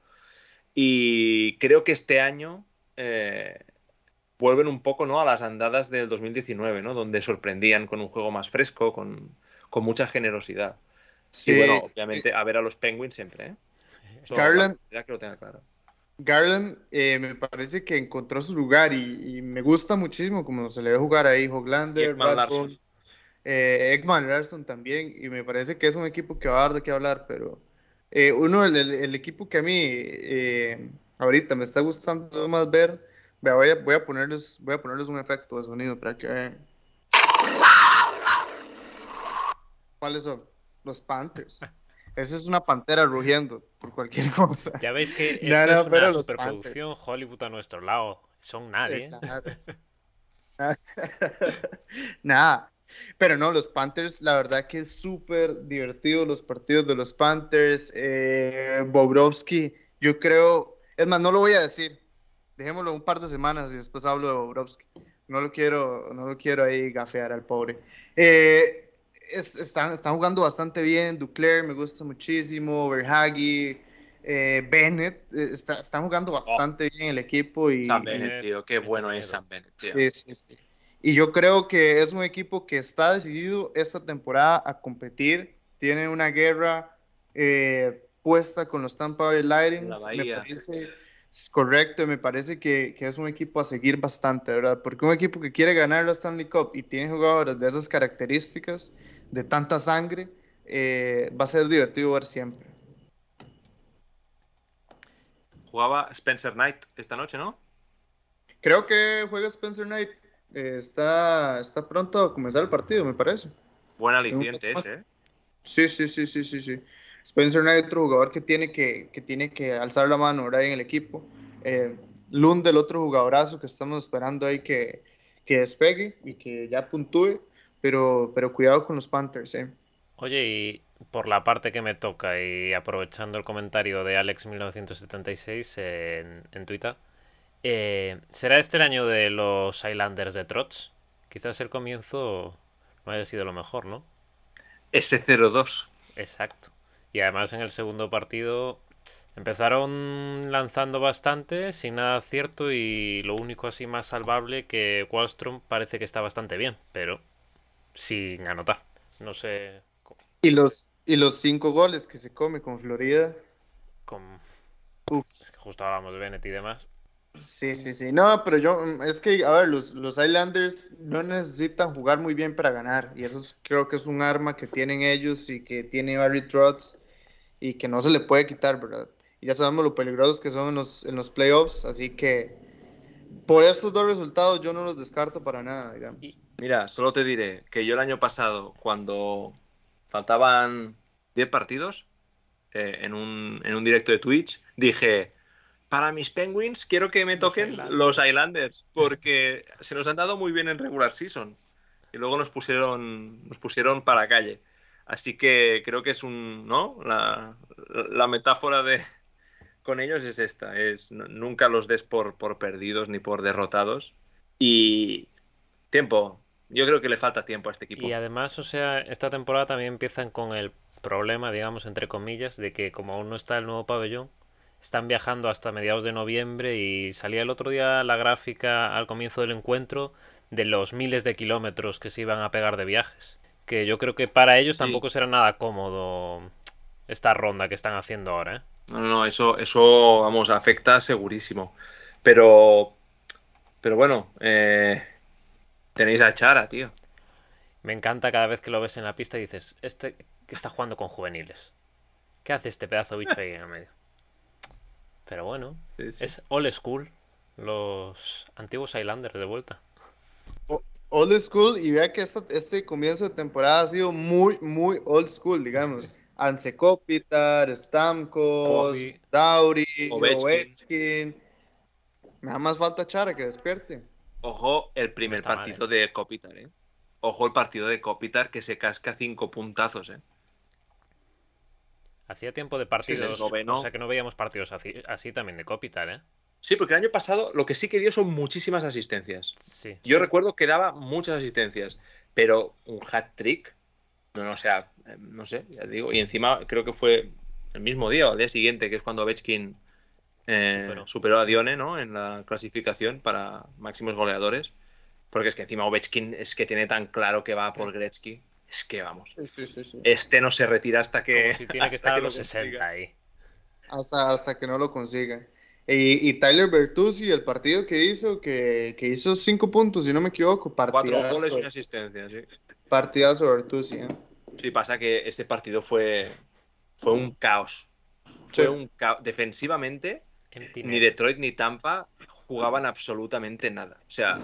Y creo que este año eh, vuelven un poco ¿no? a las andadas del 2019, ¿no? Donde sorprendían con un juego más fresco, con, con mucha generosidad. Sí, bueno, obviamente a ver a los Penguins siempre, ¿eh? Garland, ya que lo tenga claro. Garland eh, me parece que encontró su lugar y, me gusta muchísimo como se le ve jugar ahí, Hoglander, Ekman Larson. Eh, Ekman Larson también, y me parece que es un equipo que va a dar de qué hablar, pero eh, uno, el, el, equipo que a mí, ahorita me está gustando más ver. Voy a, voy a, ponerles, voy a ponerles un efecto de sonido para que vean. ¿Cuáles son? Los Panthers. Esa es una pantera rugiendo por cualquier cosa. Ya veis que esto no, no, es una superproducción Hollywood a nuestro lado. Son nadie. Nada. Pero no, los Panthers, la verdad que es súper divertido los partidos de los Panthers. Eh, Bobrovsky, yo creo, es más, no lo voy a decir. Dejémoslo un par de semanas y después hablo de Bobrovsky. No lo quiero, no lo quiero ahí gafear al pobre. Eh, están, están jugando bastante bien. Duclair me gusta muchísimo. Verhagi, eh, Bennett, eh, está, están jugando oh. bastante bien el equipo. Y, Sam Bennett, tío, qué bueno es Sam Bennett. Sí, sí, sí. Y yo creo que es un equipo que está decidido esta temporada a competir. Tiene una guerra eh, puesta con los Tampa Bay Lightning. Me parece correcto, me parece que, que, es un equipo a seguir bastante, ¿verdad? Porque un equipo que quiere ganar la Stanley Cup y tiene jugadores de esas características, de tanta sangre, eh, va a ser divertido ver siempre. Jugaba Spencer Knight esta noche, ¿no? Creo que juega Spencer Knight. Eh, está, está pronto a comenzar el partido, me parece. Buen aliciente ese, ¿eh? Sí, sí, sí, sí, sí, sí. Spencer Knight, otro jugador que tiene que, que, tiene que alzar la mano ahora en el equipo. Eh, Lund, el otro jugadorazo que estamos esperando ahí que, que despegue y que ya puntúe pero, pero cuidado con los Panthers, ¿eh? Oye, y por la parte que me toca y aprovechando el comentario de Alex1976 en, en Twitter, eh, ¿será este el año de los Islanders de Trots? Quizás el comienzo no haya sido lo mejor, ¿no? S02. Exacto. Y además en el segundo partido empezaron lanzando bastante, sin nada cierto, y lo único así más salvable que Wallstrom parece que está bastante bien, pero sin anotar. No sé. Y los, y los cinco goles que se come con Florida. Con... Es que justo hablamos de Bennett y demás. Sí, sí, sí. No, pero yo, es que, a ver, los, los Islanders no necesitan jugar muy bien para ganar. Y eso creo que es un arma que tienen ellos y que tiene Barry Trotz y que no se le puede quitar, ¿verdad? Y ya sabemos lo peligrosos que son en los, en los playoffs, así que por estos dos resultados yo no los descarto para nada, digamos. Mira, solo te diré que yo el año pasado, cuando faltaban 10 partidos, eh, en, un, en un directo de Twitch, dije, para mis Penguins quiero que me toquen los Islanders, porque se nos han dado muy bien en regular season. Y luego nos pusieron, nos pusieron para calle. Así que creo que es un, ¿no? La, la metáfora de con ellos es esta, es nunca los des por, por perdidos ni por derrotados. Y tiempo, yo creo que le falta tiempo a este equipo. Y además, o sea, esta temporada también empiezan con el problema, digamos, entre comillas, de que como aún no está el nuevo pabellón, están viajando hasta mediados de noviembre y salía el otro día la gráfica al comienzo del encuentro de los miles de kilómetros que se iban a pegar de viajes. Que yo creo que para ellos tampoco será nada cómodo esta ronda que están haciendo ahora. ¿eh? No, no, eso, eso, vamos, afecta segurísimo. Pero, pero bueno, eh, Tenéis a Chara, tío. Me encanta cada vez que lo ves en la pista y dices, este que está jugando con juveniles. ¿Qué hace este pedazo bicho ahí en el medio? Pero bueno, es old school. Los antiguos Islanders de vuelta. Old school y vea que este comienzo de temporada ha sido muy, muy old school, digamos. Anse Kopitar, Stamkos, Dauri, Ovechkin. Nada más falta Chara que despierte. Ojo el primer partido ¿eh? de Kopitar, ¿eh? Ojo el partido de Kopitar que se casca cinco puntazos, ¿eh? Hacía tiempo de partidos, o sea que no veíamos partidos así, también de Kopitar, ¿eh? Sí, porque el año pasado lo que sí que dio son muchísimas asistencias. Sí. Yo recuerdo que daba muchas asistencias, pero un hat trick, no, no, o sea, eh, no sé, ya digo, y encima creo que fue el mismo día o al día siguiente, que es cuando Ovechkin eh, superó. a Dione ¿no? en la clasificación para máximos goleadores. Porque es que encima Ovechkin es que tiene tan claro que va por Gretzky. Es que vamos. este no se retira hasta que. tiene que estar a los 60 ahí. Hasta, hasta que no lo consiga. Y, Tyler Bertuzzi, el partido que hizo, que, que, hizo cinco puntos, si no me equivoco. Cuatro goles y asistencia, sí. Partidazo Bertuzzi, ¿eh? Sí, pasa que este partido fue, fue un caos. Fue un caos. Defensivamente, ni Detroit ni Tampa jugaban absolutamente nada. O sea,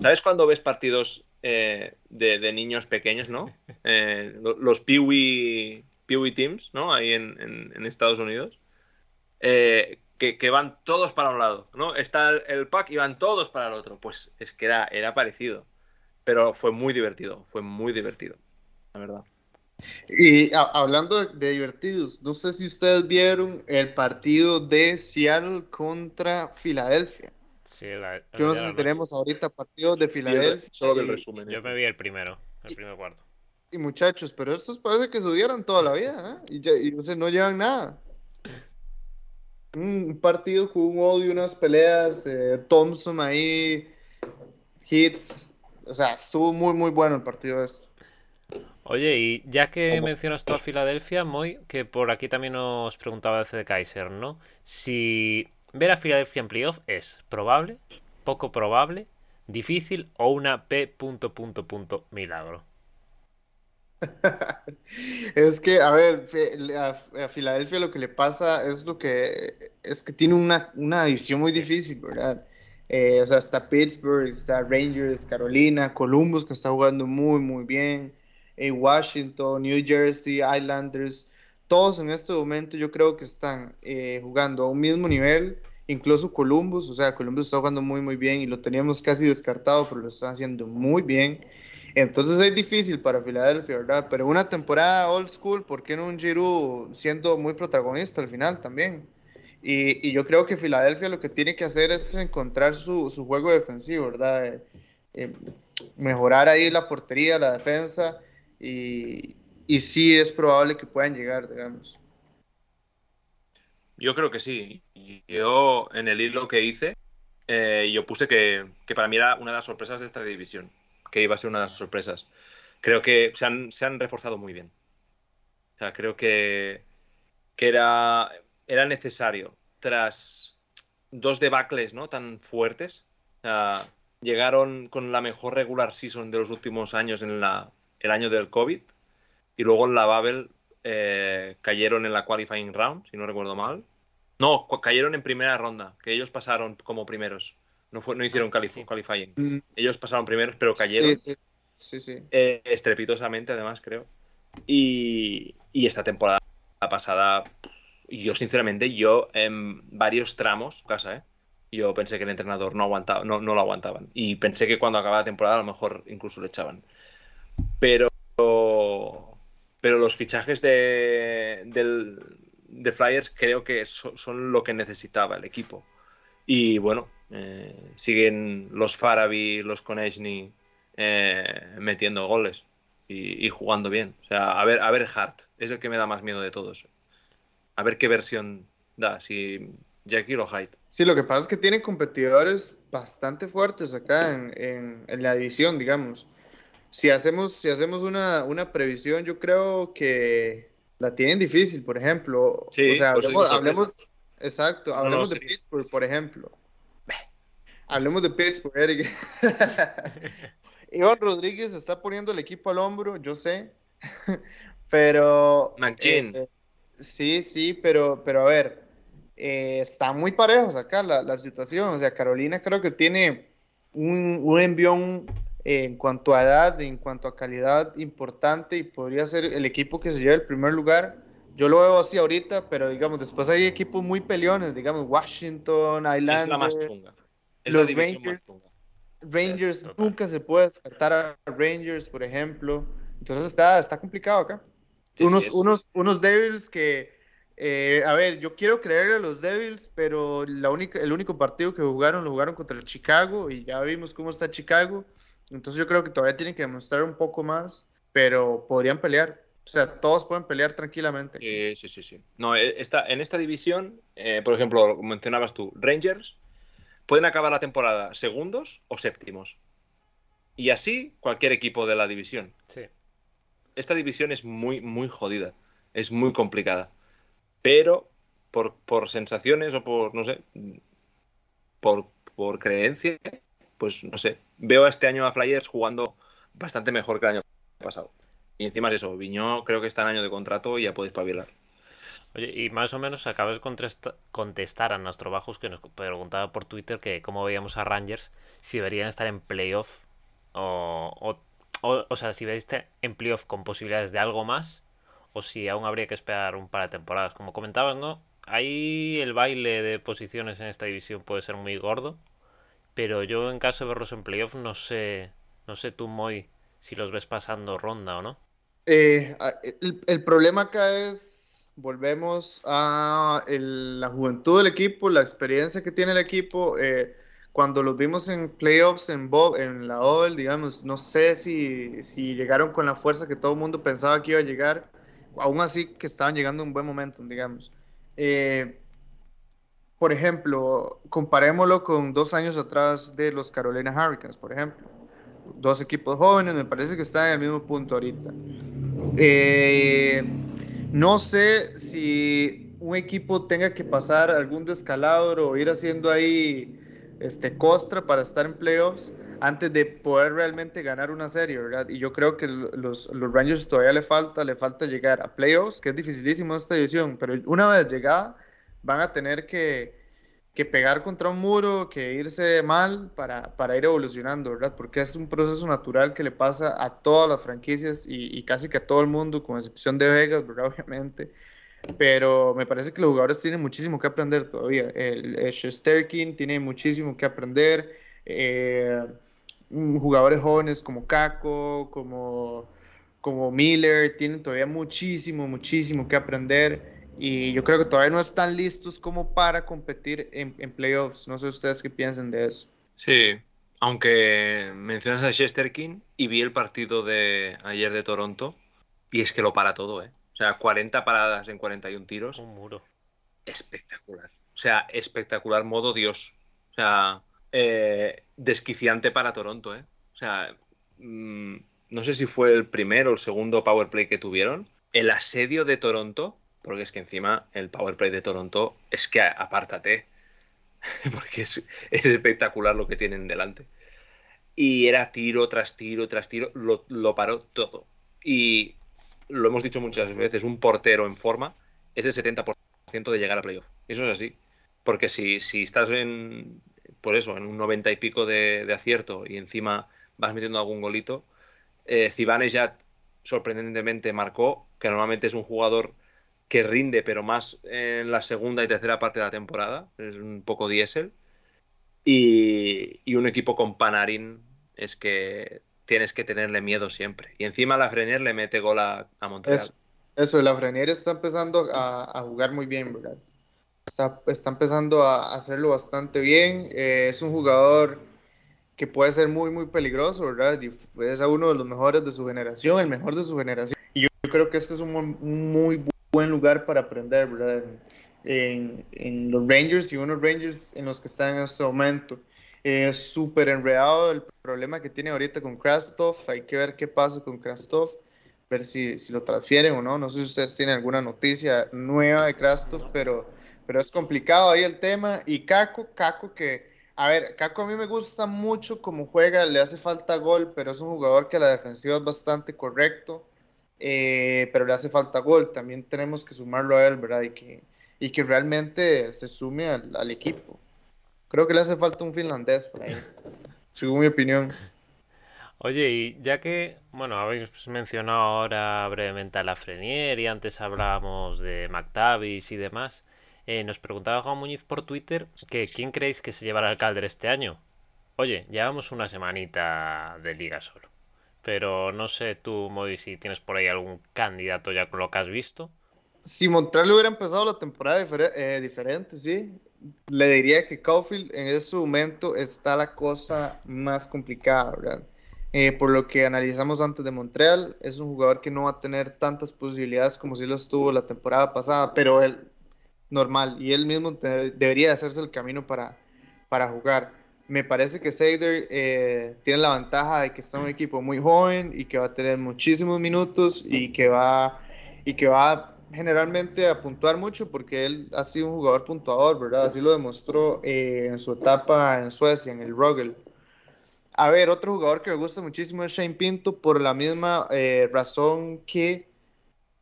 ¿sabes cuando ves partidos eh, de, niños pequeños, ¿no? Eh, los Peewee, Teams, ¿no? Ahí en, Estados Unidos. Eh, que, van todos para un lado, ¿no? Está el, pack y van todos para el otro. Pues es que era, era parecido. Pero fue muy divertido, fue muy divertido, la verdad. Y hablando de, divertidos, no sé si ustedes vieron el partido de Seattle contra Filadelfia. Sí, la, Yo no sé si tenemos ahorita partidos de Filadelfia. Solo del resumen. Yo este. me vi el primero, el primer cuarto. Y muchachos, pero estos parece que subieron toda la vida, ¿eh? Y, ya, y no llevan nada. Un partido con un odio, unas peleas, eh, Thompson ahí, hits. O sea, estuvo muy, muy bueno el partido ese. Oye, y ya que mencionas tú a Filadelfia, Moy, que por aquí también nos preguntaba de Kaiser, ¿no? Si ver a Filadelfia en playoff es probable, poco probable, difícil o una P. Punto, punto, punto, milagro. es que, a ver, a, Filadelfia lo que le pasa es lo que es que tiene una, una división muy difícil, ¿verdad? Eh, o sea, está Pittsburgh, está Rangers, Carolina, Columbus, que está jugando muy, muy bien en Washington, New Jersey, Islanders, todos en este momento yo creo que están eh, jugando a un mismo nivel, incluso Columbus, o sea, Columbus está jugando muy muy bien y lo teníamos casi descartado, pero lo están haciendo muy bien. Entonces es difícil para Filadelfia, ¿verdad? Pero una temporada old school, ¿por qué no un Giroud siendo muy protagonista al final también? Y, yo creo que Filadelfia lo que tiene que hacer es encontrar su, su juego defensivo, ¿verdad? Eh, eh, mejorar ahí la portería, la defensa y, sí es probable que puedan llegar, digamos. Yo creo que sí. Yo en el hilo que hice, eh, yo puse que, para mí era una de las sorpresas de esta división, que iba a ser una de las sorpresas. Creo que se han, reforzado muy bien. O sea, creo que, que era, era necesario, tras dos debacles ¿no? tan fuertes, llegaron con la mejor regular season de los últimos años en la, el año del COVID y luego en la Babel eh, cayeron en la qualifying round, si no recuerdo mal. No, cayeron en primera ronda, que ellos pasaron como primeros. No, fue, no hicieron qualifying. Mm. Ellos pasaron primeros, pero cayeron. Sí, sí. Eh, estrepitosamente, además, creo. Y, y esta temporada pasada, yo sinceramente, yo en varios tramos, casa, ¿eh? yo pensé que el entrenador no aguantaba, no, no lo aguantaban. Y pensé que cuando acababa la temporada a lo mejor incluso le echaban. Pero, pero los fichajes de, de Flyers creo que son, lo que necesitaba el equipo. Y bueno, eh, siguen los Farabi, los Konechny eh, metiendo goles y, jugando bien. O sea, a ver, a ver Hart, es el que me da más miedo de todos. A ver qué versión da, si Jackie o Hyde. Sí, lo que pasa es que tienen competidores bastante fuertes acá en, en la división, digamos si hacemos, si hacemos una, una, previsión, yo creo que la tienen difícil, por ejemplo. Sí, o sea, hablemos, exacto, hablemos de Pittsburgh, por ejemplo. Hablemos de Pittsburgh, Eric. Iván Rodríguez está poniendo el equipo al hombro, yo sé, pero... Eh, sí, sí, pero, pero a ver, eh, están muy parejos acá la, la, situación. O sea, Carolina creo que tiene un, un envión en cuanto a edad, en cuanto a calidad importante y podría ser el equipo que se lleve el primer lugar. Yo lo veo así ahorita, pero digamos, después hay equipos muy peleones, digamos, Washington, Islanders, los Rangers. Rangers, nunca se puede descartar a Rangers, por ejemplo. Entonces está, está complicado acá. unos, unos, unos Devils que, eh, a ver, yo quiero creerle a los Devils, pero la única, el único partido que jugaron lo jugaron contra el Chicago y ya vimos cómo está Chicago. Entonces yo creo que todavía tienen que demostrar un poco más, pero podrían pelear. O sea, todos pueden pelear tranquilamente. sí, sí, sí. No, eh, esta, en esta división, eh, por ejemplo, mencionabas tú, Rangers, pueden acabar la temporada segundos o séptimos. Y así cualquier equipo de la división. Sí. Esta división es muy, muy jodida. Es muy complicada. Pero por, por sensaciones o por, no sé, por, por creencia, pues no sé, veo este año a Flyers jugando bastante mejor que el año pasado. Y encima es eso, Viñó creo que está en año de contrato y ya puede espabilar. Oye, y más o menos acabas de contestar a nuestro Bajos que nos preguntaba por Twitter que cómo veíamos a Rangers, si deberían estar en playoff o, o, o sea, si veis en playoff con posibilidades de algo más o si aún habría que esperar un par de temporadas. Como comentabas, ¿no? Ahí el baile de posiciones en esta división puede ser muy gordo, pero yo en caso de verlos en playoff no sé, no sé tú, Moy, si los ves pasando ronda o no. Eh, el, problema acá es, volvemos a la juventud del equipo, la experiencia que tiene el equipo. Eh, cuando los vimos en playoffs en, Bob, en la OL, digamos, no sé si, si llegaron con la fuerza que todo el mundo pensaba que iba a llegar. Aún así que estaban llegando en un buen momento, digamos. Eh, por ejemplo, comparémoslo con dos años atrás de los Carolina Hurricanes, por ejemplo. Dos equipos jóvenes, me parece que están en el mismo punto ahorita. Eh, no sé si un equipo tenga que pasar algún descalabro o ir haciendo ahí este, costra para estar en playoffs antes de poder realmente ganar una serie, ¿verdad? Y yo creo que los, los Rangers todavía le falta, le falta llegar a playoffs, que es dificilísimo esta división, pero una vez llegada van a tener que, que pegar contra un muro, que irse mal para, para, ir evolucionando, ¿verdad? Porque es un proceso natural que le pasa a todas las franquicias y, casi que a todo el mundo, con excepción de Vegas, ¿verdad? Obviamente. Pero me parece que los jugadores tienen muchísimo que aprender todavía. El, el tiene muchísimo que aprender. Eh, mm, jugadores jóvenes como Kako, como, como Miller, tienen todavía muchísimo, muchísimo que aprender y yo creo que todavía no están listos como para competir en, en playoffs. No sé ustedes qué piensan de eso. Sí, aunque mencionas a Chester King y vi el partido de ayer de Toronto y es que lo para todo, ¿eh? O sea, 40 paradas en 41 tiros. Un muro. Espectacular. O sea, espectacular modo Dios. O sea, eh, desquiciante para Toronto, ¿eh? O sea, mmm, no sé si fue el primero o el segundo power play que tuvieron. El asedio de Toronto porque es que encima el power play de Toronto es que apártate, porque es, espectacular lo que tienen delante. Y era tiro tras tiro tras tiro, lo, paró todo. Y lo hemos dicho muchas veces, un portero en forma es el 70% de llegar a playoff. Eso es así. Porque si, si estás en, por eso, en un 90 y pico de, acierto y encima vas metiendo algún golito, eh, ya sorprendentemente marcó, que normalmente es un jugador que rinde, pero más en la segunda y tercera parte de la temporada. Es un poco diésel. Y, y, un equipo con Panarin es que tienes que tenerle miedo siempre. Y encima la Frenier le mete gol a, a Montreal. Eso, eso, está empezando a, a jugar muy bien, ¿verdad? Está, está, empezando a hacerlo bastante bien. Eh, es un jugador que puede ser muy, muy peligroso, ¿verdad? Y es uno de los mejores de su generación, el mejor de su generación. Y yo, creo que este es un muy buen lugar para aprender, ¿verdad? En, en, los Rangers y unos Rangers en los que están en este momento. Es súper enredado el problema que tiene ahorita con Krastov. Hay que ver qué pasa con Krastov, ver si, si, lo transfieren o no. No sé si ustedes tienen alguna noticia nueva de Krastov, pero, pero es complicado ahí el tema. Y Kako, Kako que, a ver, Kako a mí me gusta mucho como juega, le hace falta gol, pero es un jugador que a la defensiva es bastante correcto eh, pero le hace falta gol. También tenemos que sumarlo a él, ¿verdad? Y que, y que realmente se sume al, al equipo. Creo que le hace falta un finlandés por ahí, según mi opinión. Oye, y ya que, bueno, habéis mencionado ahora brevemente a la Frenier y antes hablábamos de McTavish y demás, eh, nos preguntaba Juan Muñiz por Twitter que quién creéis que se llevará al Calder este año. Oye, llevamos una semanita de liga solo. Pero no sé tú, Moy, si tienes por ahí algún candidato ya con lo que has visto. Si Montreal hubiera empezado la temporada eh, diferente, sí, le diría que Caulfield en ese momento está la cosa más complicada, ¿verdad? Eh, por lo que analizamos antes de Montreal, es un jugador que no va a tener tantas posibilidades como si lo estuvo la temporada pasada, pero él, normal, y él mismo debería hacerse el camino para, para jugar me parece que Seider eh, tiene la ventaja de que está un equipo muy joven y que va a tener muchísimos minutos y que va y que va generalmente a puntuar mucho porque él ha sido un jugador puntuador, ¿verdad? Así lo demostró eh, en su etapa en Suecia, en el Rogel. A ver, otro jugador que me gusta muchísimo es Shane Pinto por la misma eh, razón que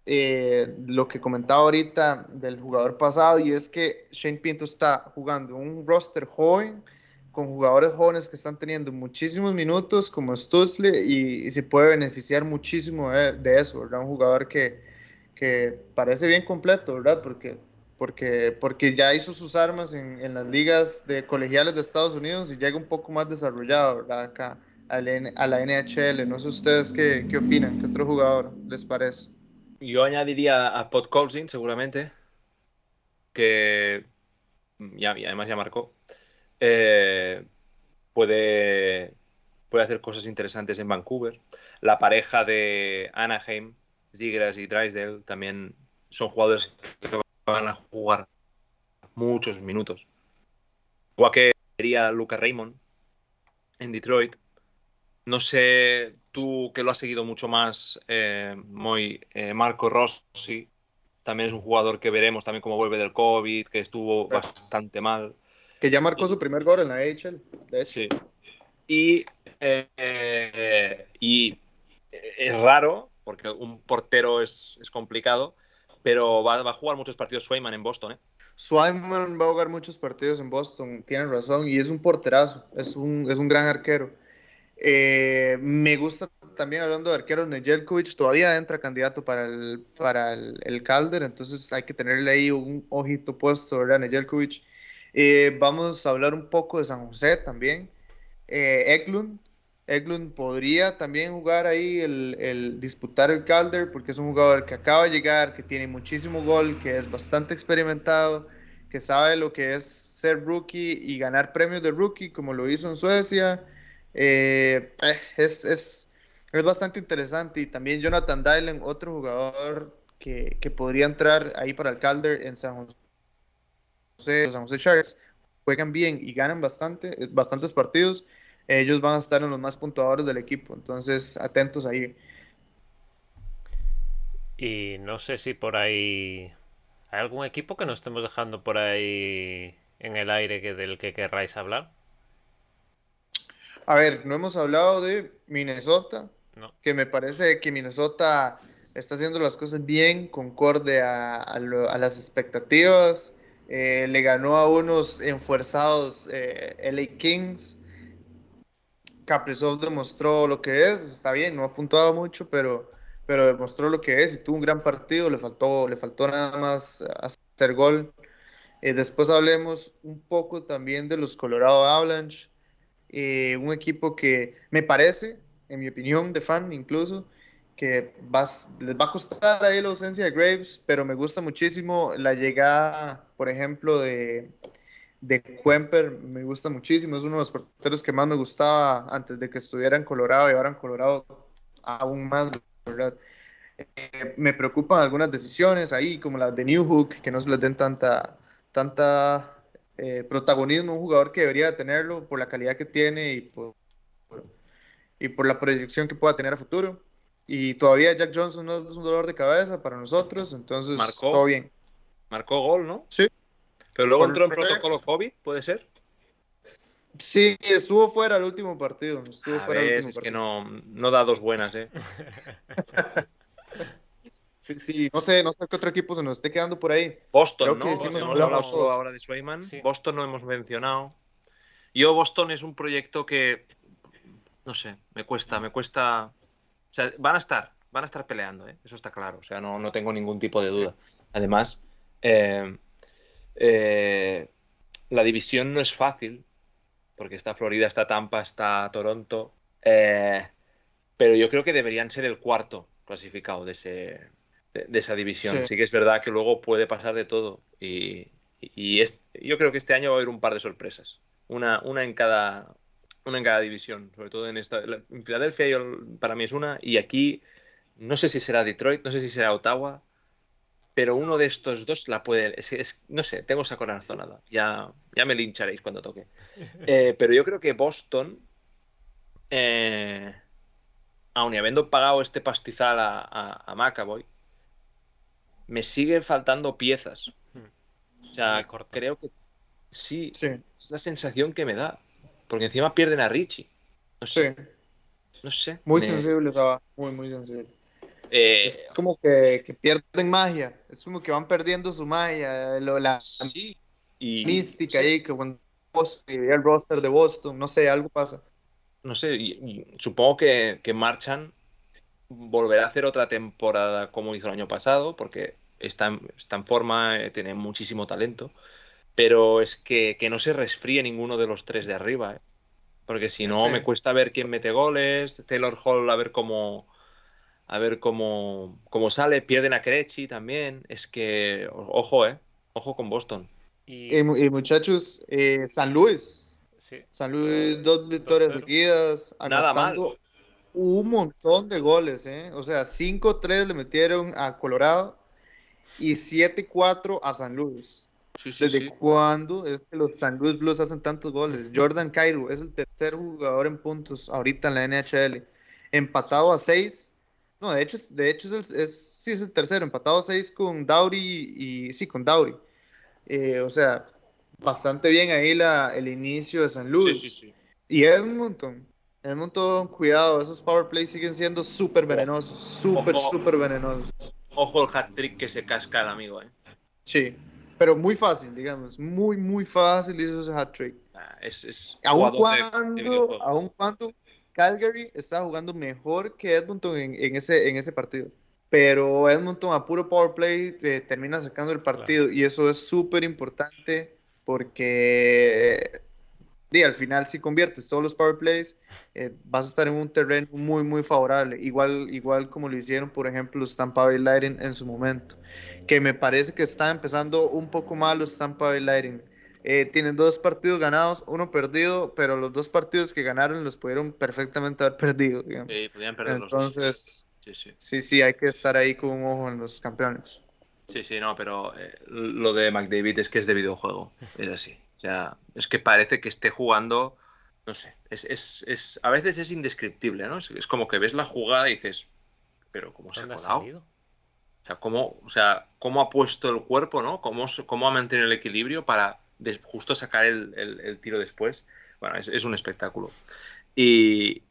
lo que comentaba ahorita del jugador pasado y es que Shane Pinto está jugando un roster joven con jugadores jóvenes que están teniendo muchísimos minutos como Stutzle y, se puede beneficiar muchísimo de, eso, ¿verdad? Un jugador que, que, parece bien completo, ¿verdad? Porque, porque, porque ya hizo sus armas en, en, las ligas de colegiales de Estados Unidos y llega un poco más desarrollado, ¿verdad? Acá a la, NHL. No sé ustedes qué, qué opinan, qué otro jugador les parece. Yo añadiría a Pod seguramente, que ya, además ya marcó. Eh, puede, puede hacer cosas interesantes en Vancouver. La pareja de Anaheim, Zigras y Drysdale también son jugadores que van a jugar muchos minutos. Igual que sería Luca Raymond en Detroit. No sé, tú que lo has seguido mucho más, eh, muy, eh, Marco Rossi, también es un jugador que veremos también cómo vuelve del COVID, que estuvo bastante mal que ya marcó su primer gol en la AHL. Sí. Y, eh, y es raro, porque un portero es, complicado, pero va, a jugar muchos partidos Swayman en Boston. ¿eh? Swayman va a jugar muchos partidos en Boston, tienen razón, y es un porterazo, es un, es un gran arquero. Eh, me gusta también hablando de arqueros, Nejelkovic todavía entra candidato para el, para el, Calder, entonces hay que tenerle ahí un ojito puesto, ¿verdad? Nejelkovic eh, vamos a hablar un poco de San José también. Eh, Eklund. Podría también jugar ahí, el, disputar el Calder, porque es un jugador que acaba de llegar, que tiene muchísimo gol, que es bastante experimentado, que sabe lo que es ser rookie y ganar premios de rookie, como lo hizo en Suecia. Eh, es, es, es, bastante interesante. Y también Jonathan Dylan, otro jugador que, que podría entrar ahí para el Calder en San José los San Sharks juegan bien y ganan bastante, eh, bastantes partidos, ellos van a estar en los más puntuadores del equipo. Entonces, atentos ahí. Y no sé si por ahí hay algún equipo que nos estemos dejando por ahí en el aire que del que querráis hablar. A ver, no hemos hablado de Minnesota, que me parece que Minnesota está haciendo las cosas bien, concorde a las expectativas. Eh, le ganó a unos enfuerzados eh, LA Kings. Kaprizov demostró lo que es, está bien, no ha puntuado mucho, pero, pero demostró lo que es y tuvo un gran partido, le faltó, le faltó nada más hacer gol. Eh, después hablemos un poco también de los Colorado Avalanche, un equipo que me parece, en mi opinión de fan incluso, que vas, les va a costar ahí la ausencia de Graves, pero me gusta muchísimo la llegada, por ejemplo, de, de Kemper, me gusta muchísimo, es uno de los porteros que más me gustaba antes de que estuviera en Colorado y ahora en Colorado aún más, ¿verdad? Eh, me preocupan algunas decisiones ahí, como las de New Hook, que no se les den tanta, tanta eh, protagonismo a un jugador que debería tenerlo por la calidad que tiene y por, y por la proyección que pueda tener a futuro. Y todavía Jack Johnson no es un dolor de cabeza para nosotros, entonces todo bien. Marcó gol, ¿no? Sí. Pero luego entró en protocolo COVID, ¿puede ser? Sí, estuvo fuera el último partido. Estuvo a fuera es que no, no da dos buenas, ¿eh? sí, sí, no sé, no sé qué otro equipo se nos esté quedando por ahí. Boston, ¿no? hemos hablado ahora de Swayman. Boston no hemos mencionado. Yo, Boston es un proyecto que, no sé, me cuesta, me cuesta o sea, van a estar, van a estar peleando, ¿eh? eso está claro. O sea, no, no, tengo ningún tipo de duda. Además, eh, eh, la división no es fácil, porque está Florida, está Tampa, está Toronto. pero yo creo que deberían ser el cuarto clasificado de, ese, de, esa división. Sí. que es verdad que luego puede pasar de todo. Y, yo creo que este año va a haber un par de sorpresas. Una, una en cada, una en cada división, sobre todo en esta. En Filadelfia para mí es una, y aquí no sé si será Detroit, no sé si será Ottawa, pero uno de estos dos la puede. no sé, tengo esa corazonada. Ya, ya me lincharéis cuando toque. Eh, pero yo creo que Boston, eh, aun y habiendo pagado este pastizal a, a, McAvoy, me sigue faltando piezas. Hmm. O sea, creo que sí, sí, es la sensación que me da. Porque encima pierden a Richie. No sé. No sé. Muy sensible estaba. Muy, muy sensible. Eh, es como que, pierden magia, es como que van perdiendo su magia, la y, mística ahí, que cuando el roster de Boston, no sé, algo pasa. No sé, supongo que, que Marchan volverá a hacer otra temporada como hizo el año pasado, porque está, está en forma, eh, tiene muchísimo talento, pero es que, no se resfríe ninguno de los tres de arriba, eh. porque si no me cuesta ver quién mete goles, Taylor Hall a ver cómo a ver cómo, cómo sale, pierden a Crechi también, es que ojo, eh, ojo con Boston. Y, muchachos, eh, San Luis. San Luis, dos victorias seguidas. Nada mal un montón de goles, ¿eh? O sea, 5-3 le metieron a Colorado y 7-4 a San Luis. ¿Desde cuándo es que los San Luis Blues hacen tantos goles? Jordan Cairo es el tercer jugador en puntos ahorita en la NHL. Empatado a 6. No, de hecho, de hecho es, el, sí es el tercero. Empatado a 6 con Dowry y sí, con Dowry. Eh, o sea, bastante bien ahí la, el inicio de San Luis. Sí, sí, sí. Y Edmonton, Edmonton, cuidado, esos power plays siguen siendo súper venenosos, súper, súper venenosos. Ojo el hat trick que se casca el amigo, eh. Sí, pero muy fácil, digamos, muy, muy fácil hizo ese hat trick. Ah, es, es aun cuando, aun cuando Calgary está jugando mejor que Edmonton en, ese, en ese partido. Pero Edmonton a puro power play eh, termina sacando el partido y eso es súper importante porque y al final si conviertes todos los power plays, eh, vas a estar en un terreno muy, muy favorable, igual, igual como lo hicieron, por ejemplo, los Tampa Bay Lightning en su momento, que me parece que está empezando un poco mal los Tampa Bay Lightning. Eh, tienen dos partidos ganados, uno perdido, pero los dos partidos que ganaron los pudieron perfectamente haber perdido. Sí, podían perder Entonces, sí sí. sí, sí, hay que estar ahí con un ojo en los campeones. Sí, sí, no, pero eh, lo de McDavid es que es de videojuego, es así. O sea, es que parece que esté jugando, no sé, es, es, es a veces es indescriptible, ¿no? Es, como que ves la jugada y dices, pero ¿cómo se ha colado? O sea, ¿cómo, o sea, ¿cómo ha puesto el cuerpo, ¿no? ¿Cómo, cómo ha mantenido el equilibrio para justo sacar el, el, tiro después? Bueno, es, es un espectáculo. Y,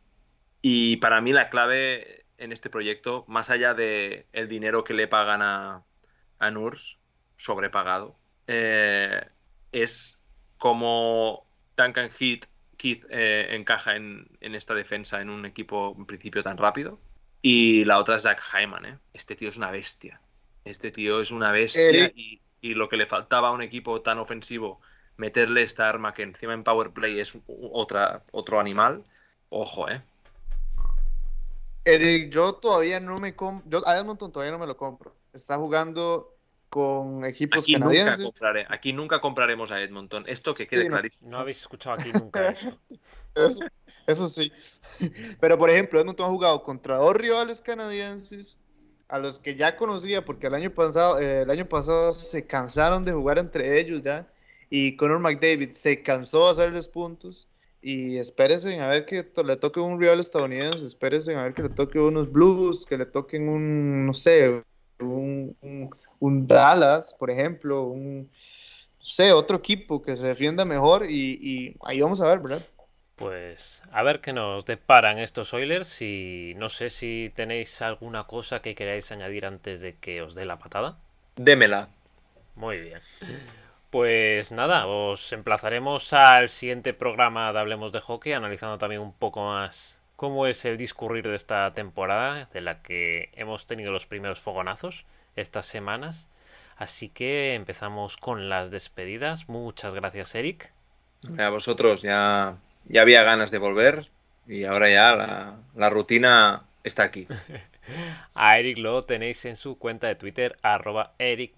y, para mí la clave en este proyecto, más allá de el dinero que le pagan a, a Nurs, sobrepagado, eh, es cómo Duncan Heath, Keith eh, encaja en, esta defensa en un equipo en principio tan rápido. Y la otra es Zach Hyman, ¿eh? Este tío es una bestia. Este tío es una bestia y, lo que le faltaba a un equipo tan ofensivo, meterle esta arma que encima en Power Play es otra, otro animal. Ojo, ¿eh? Eric, yo todavía no me compro. Yo a Edmonton todavía no me lo compro. Está jugando con equipos aquí canadienses. Nunca aquí nunca compraremos a Edmonton. Esto que quede clarísimo. No habéis escuchado aquí nunca eso. eso. sí. Pero por ejemplo, Edmonton ha jugado contra dos rivales canadienses a los que ya conocía porque el año pasado, eh, el año pasado se cansaron de jugar entre ellos ya y Conor McDavid se cansó de hacerles puntos y espérense a ver que le toque un rival estadounidense, espérense a ver que le toque unos Blues, que le toquen un, no sé, un, un Dallas, por ejemplo, un, sé, otro equipo que se defienda mejor y, ahí vamos a ver, ¿verdad? Pues a ver qué nos deparan estos Oilers y no sé si tenéis alguna cosa que queráis añadir antes de que os dé la patada. Démela. Muy bien. Pues nada, os emplazaremos al siguiente programa de Hablemos de Hockey, analizando también un poco más cómo es el discurrir de esta temporada, de la que hemos tenido los primeros fogonazos estas semanas. Así que empezamos con las despedidas. Muchas gracias, Eric. A vosotros ya, ya había ganas de volver y ahora ya la, rutina está aquí. a Eric lo tenéis en su cuenta de Twitter, arroba Eric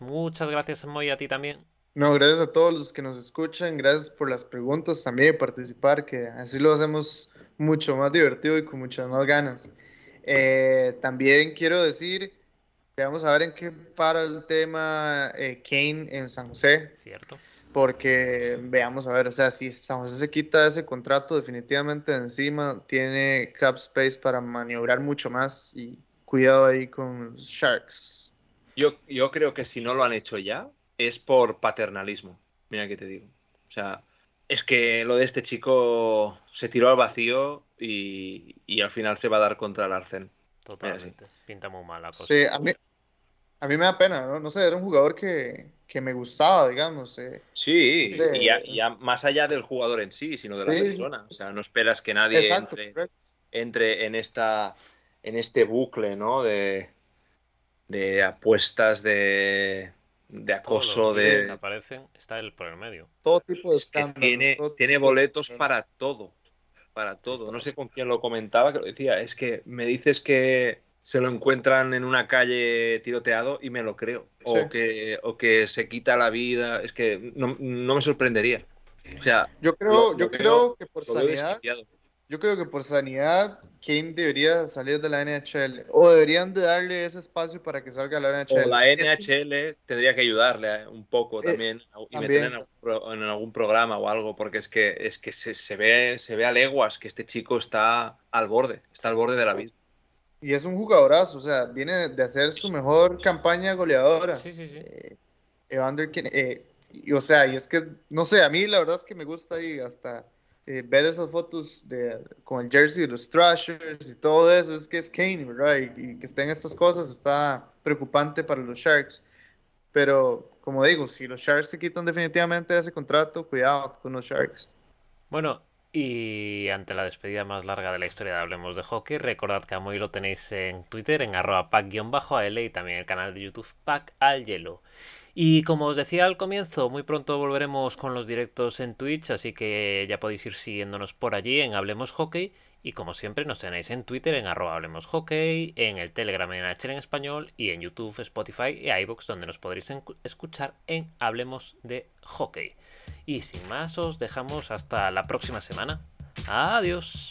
Muchas gracias, Moy, a ti también. No, gracias a todos los que nos escuchan, gracias por las preguntas también de participar, que así lo hacemos mucho más divertido y con muchas más ganas. Eh, también quiero decir Vamos a ver en qué para el tema eh, Kane en San José. Cierto. Porque veamos a ver, o sea, si San José se quita ese contrato definitivamente de encima, tiene cap space para maniobrar mucho más y cuidado ahí con Sharks. Yo, yo creo que si no lo han hecho ya, es por paternalismo. Mira que te digo. O sea, es que lo de este chico se tiró al vacío y, y al final se va a dar contra el Arcen. Totalmente. Pinta muy mal la cosa. Sí, a mí, a mí me da pena, ¿no? No sé, era un jugador que, que me gustaba, digamos. eh. Sí, y ya, ya más allá del jugador en sí, sino de la Sí, persona. O sea, no esperas que nadie Exacto, entre, en esta en este bucle, ¿no? De, de apuestas, de, de acoso, de aparecen, está él por el medio. Todo tipo de es que escándalos. tiene, tiene boletos para todo. Para todo. No sé con quién lo comentaba, que lo decía. Es que me dices que se lo encuentran en una calle tiroteado y me lo creo. O, Sí. que, o que se quita la vida. Es que no, no me sorprendería. O sea, Yo creo, Lo- yo veo- creo que por sanidad, yo creo que por sanidad, Kane debería salir de la NHL. O deberían de darle ese espacio para que salga la NHL. O la Es- NHL tendría que ayudarle eh, un poco Eh, también y también. meterle en en algún programa o algo, porque es que, es que se, se ve, se ve a leguas que este chico está al borde, está al borde de la vida. Y es un jugadorazo, o sea, viene de hacer su mejor campaña goleadora. Sí, sí, sí. Eh, Evander eh, y, o sea, y es que, no sé, a mí la verdad es que me gusta ahí hasta eh, ver esas fotos de, con el jersey de los Thrashers y todo eso, es que es Kane, ¿verdad? Y, y que estén estas cosas está preocupante para los Sharks. Pero, como digo, si los Sharks se quitan definitivamente de ese contrato, cuidado con los Sharks. Bueno, y ante la despedida más larga de la historia de Hablemos de Hockey, recordad que a Moy lo tenéis en Twitter, en arroba pack-al y también el canal de YouTube Pack al Hielo. Y como os decía al comienzo, muy pronto volveremos con los directos en Twitch, así que ya podéis ir siguiéndonos por allí en Hablemos Hockey. Y como siempre, nos tenéis en Twitter en arroba Hablemos Hockey, en el Telegram en HL en español y en YouTube, Spotify y iVoox, donde nos podréis escuchar en Hablemos de Hockey. Y sin más, os dejamos hasta la próxima semana. Adiós.